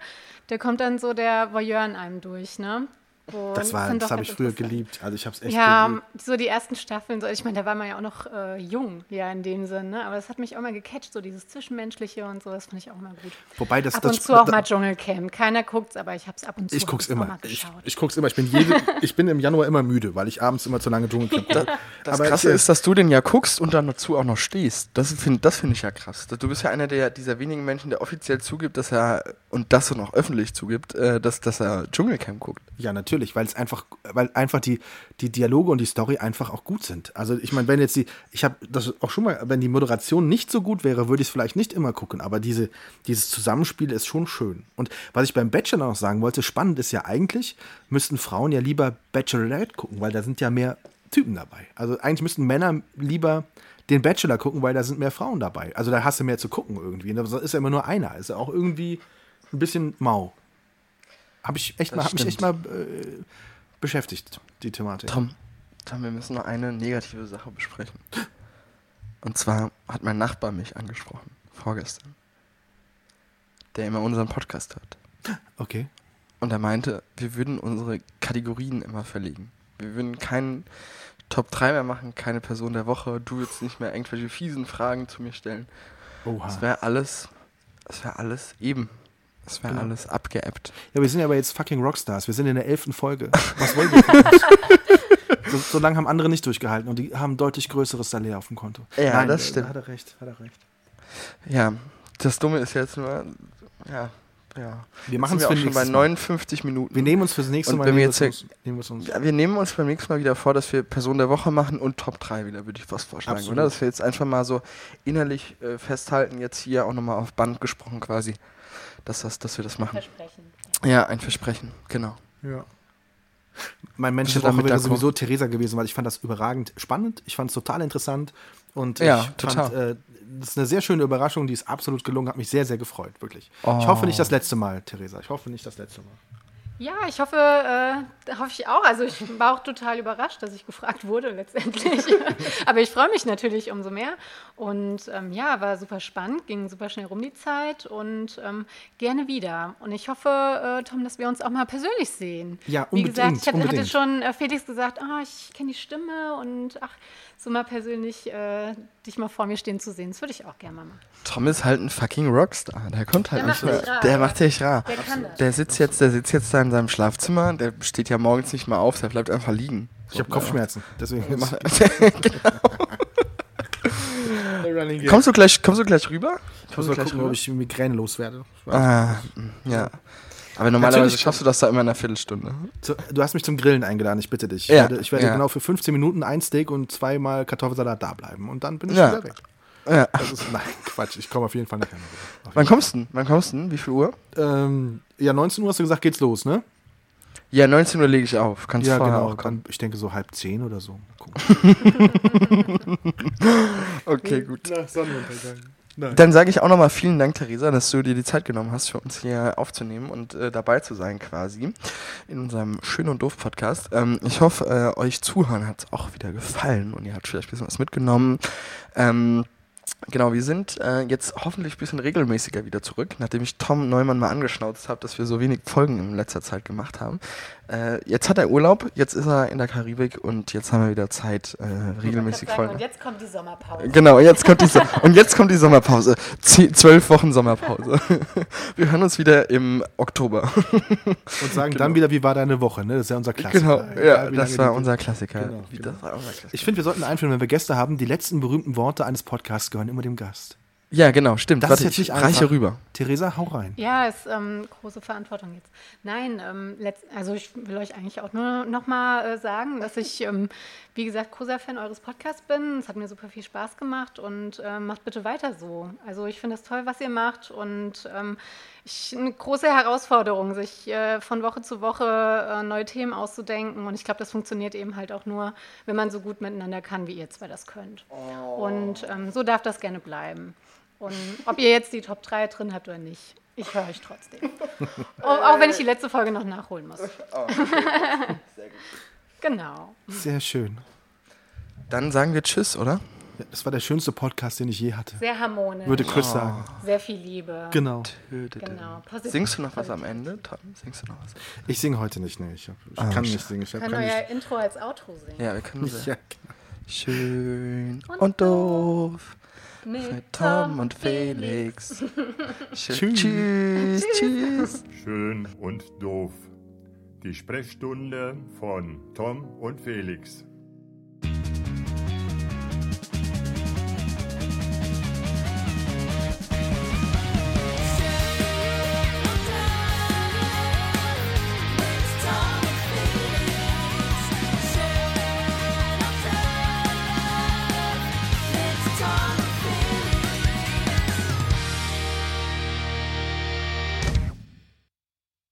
Da kommt dann so der Voyeur in einem durch, ne? Wo Das, war- das habe ich früher geliebt. Also ich habe es echt Ja, geliebt. so die ersten Staffeln, so, ich meine, da war man ja auch noch äh, jung, ja, in dem Sinn, ne? aber das hat mich auch mal gecatcht, so dieses Zwischenmenschliche und so, das fand ich auch mal gut. Wobei das, ab das und zu auch da- mal Dschungelcamp. Keiner guckt's, aber ich hab's ab und zu Ich guck's immer. mal Ich, geschaut. ich guck's immer. Ich bin, jede, ich bin im Januar immer müde, weil ich abends immer zu lange Dschungelcamp gucke. Das Aber Krasse ich, ist, dass du den ja guckst und dann dazu auch noch stehst. Das finde das find ich ja krass. Du bist ja einer der, dieser wenigen Menschen, der offiziell zugibt, dass er, und das und auch öffentlich zugibt, äh, dass, dass er Dschungelcamp guckt. Ja, natürlich, weil es einfach, weil einfach die, die Dialoge und die Story einfach auch gut sind. Also ich meine, wenn jetzt die, ich habe das auch schon mal, wenn die Moderation nicht so gut wäre, würde ich es vielleicht nicht immer gucken, aber diese, dieses Zusammenspiel ist schon schön. Und was ich beim Bachelor noch sagen wollte, spannend ist ja eigentlich, müssten Frauen ja lieber Bachelorette gucken, weil da sind ja mehr Typen dabei. Also eigentlich müssten Männer lieber den Bachelor gucken, weil da sind mehr Frauen dabei. Also da hast du mehr zu gucken irgendwie. Und da ist ja immer nur einer. Ist ja auch irgendwie ein bisschen mau. Habe ich echt Das mal, hab mich echt mal äh, beschäftigt, die Thematik. Tom, Tom, wir müssen noch eine negative Sache besprechen. Und zwar hat mein Nachbar mich angesprochen, vorgestern, der immer unseren Podcast hört. Okay. Und er meinte, wir würden unsere Kategorien immer verlegen. Wir würden keinen Top 3 mehr machen, keine Person der Woche. Du würdest nicht mehr irgendwelche fiesen Fragen zu mir stellen. Oha. Es wäre alles, es wäre alles eben. Es wäre Genau. alles abgeappt. Ja, wir sind ja aber jetzt fucking Rockstars. Wir sind in der elften Folge. Was wollen wir von uns? So, so lange haben andere nicht durchgehalten und die haben deutlich größeres Salär auf dem Konto. Ja, das äh, stimmt. Hat er recht, hat er recht. Ja, das Dumme ist jetzt nur, ja, ja. Wir machen es schon bei nächstes Mal. 59 Minuten. Wir nehmen uns fürs nächste Und Mal nehmen wir jetzt uns, nehmen uns. Ja, wir nehmen uns beim nächsten Mal wieder vor, dass wir Person der Woche machen und Top 3 wieder, würde ich fast vorschlagen, Absolut. oder? Dass wir jetzt einfach mal so innerlich äh, festhalten, jetzt hier auch nochmal auf Band gesprochen quasi, dass, das, dass wir das machen. Versprechen. Ja, ein Versprechen, genau. Ja. Mein Mensch der Woche damit wäre sowieso Theresa gewesen, weil ich fand das überragend spannend. Ich fand es total interessant. Und Ja, ich total. fand, äh, das ist eine sehr schöne Überraschung, die ist absolut gelungen, hat mich sehr, sehr gefreut, wirklich. Ich Oh. hoffe nicht das letzte Mal, Theresa. Ich hoffe nicht das letzte Mal. Ja, ich hoffe, äh, hoffe ich auch. Also ich war auch total überrascht, dass ich gefragt wurde letztendlich. Aber ich freue mich natürlich umso mehr. Und ähm, ja, war super spannend, ging super schnell rum die Zeit und ähm, gerne wieder. Und ich hoffe, äh, Tom, dass wir uns auch mal persönlich sehen. Ja, Wie unbedingt, gesagt, ich hatte, hatte schon äh, Felix gesagt, ah, ich kenne die Stimme und ach, so mal persönlich äh, dich mal vor mir stehen zu sehen, das würde ich auch gerne mal machen. Tom ist halt ein fucking Rockstar. Der kommt halt Der nicht macht rar, Der ja. macht dich rar. Der kann das. Der sitzt jetzt, der sitzt jetzt da in seinem Schlafzimmer, der steht ja morgens nicht mal auf, der bleibt einfach liegen. Ich habe Kopfschmerzen, deswegen. Kommst du gleich, kommst du gleich rüber? Ich muss mal gucken, ob ich Migräne loswerde. Ah, ja. Aber normalerweise Natürlich- schaffst du das da immer in einer Viertelstunde. Zu- Du hast mich zum Grillen eingeladen, ich bitte dich. Ich Ja, werde, ich werde ja. genau für 15 Minuten ein Steak und zweimal Kartoffelsalat da bleiben. Und dann bin ich Ja. wieder weg. Ja. Das ist, nein, Quatsch, ich komme auf jeden Fall nachher noch rüber. Wann kommst du denn? Wann kommst du denn? Wie viel Uhr? Ähm, ja, 19 Uhr hast du gesagt, geht's los, ne? Ja, 19 Uhr lege ich auf. Kannst Ja, vorher genau. auch kommen. Dann, ich denke so halb zehn oder so. Mal gucken. Okay, gut. Nach Sonnenuntergang. Nein. Dann sage ich auch nochmal vielen Dank, Theresa, dass du dir die Zeit genommen hast, für uns hier aufzunehmen und äh, dabei zu sein quasi in unserem Schön und Doof Podcast. Ähm, ich hoffe, äh, euch Zuhören hat es auch wieder gefallen und ihr habt vielleicht ein bisschen was mitgenommen. Ähm, genau, wir sind äh, jetzt hoffentlich ein bisschen regelmäßiger wieder zurück, nachdem ich Tom Neumann mal angeschnauzt habe, dass wir so wenig Folgen in letzter Zeit gemacht haben. Äh, jetzt hat er Urlaub, jetzt ist er in der Karibik und jetzt haben wir wieder Zeit, äh, regelmäßig Sagen, Folgen. und jetzt kommt die Sommerpause. Genau, jetzt kommt die so und jetzt kommt die Sommerpause. Zwölf Wochen Sommerpause. Wir hören uns wieder im Oktober. Und sagen dann wieder, wie war deine Woche, ne? Das ist ja unser Klassiker. Genau, ja, wie das war unser Klassiker. Genau, genau. Das war unser Klassiker. Ich finde, wir sollten einführen, wenn wir Gäste haben, die letzten berühmten Worte eines Podcasts gehören immer dem Gast. Ja, genau, stimmt. Das Warte, ist jetzt ich nicht reiche einfach. rüber. Theresa, hau rein. Ja, ist ähm, große Verantwortung jetzt. Nein, ähm, letzt, also ich will euch eigentlich auch nur nochmal äh, sagen, dass ich, ähm, wie gesagt, großer Fan eures Podcasts bin. Es hat mir super viel Spaß gemacht und ähm, macht bitte weiter so. Also ich finde es toll, was ihr macht und ähm, ich, eine große Herausforderung, sich äh, von Woche zu Woche äh, neue Themen auszudenken. Und ich glaube, das funktioniert eben halt auch nur, wenn man so gut miteinander kann, wie ihr zwei das könnt. Und ähm, so darf das gerne bleiben. Und ob ihr jetzt die Top 3 drin habt oder nicht, ich höre euch trotzdem. auch, auch wenn ich die letzte Folge noch nachholen muss. genau. Sehr schön. Dann sagen wir Tschüss, oder? Ja, Das war der schönste Podcast, den ich je hatte. Sehr harmonisch. Würde Chris sagen. Sehr viel Liebe. Genau. Genau. Positiv- Singst du noch was am Ende, Tom? Singst du noch was? Ich singe heute nicht, ne. Ich, hab, ich Ah, kann nicht singen. Ich hab, kann euer nicht, Intro als Outro singen. Ja, wir können ja, Schön und doof. Mit Tom und Felix. Schön. Tschüss. Tschüss. Tschüss. Schön und doof. Die Sprechstunde von Tom und Felix.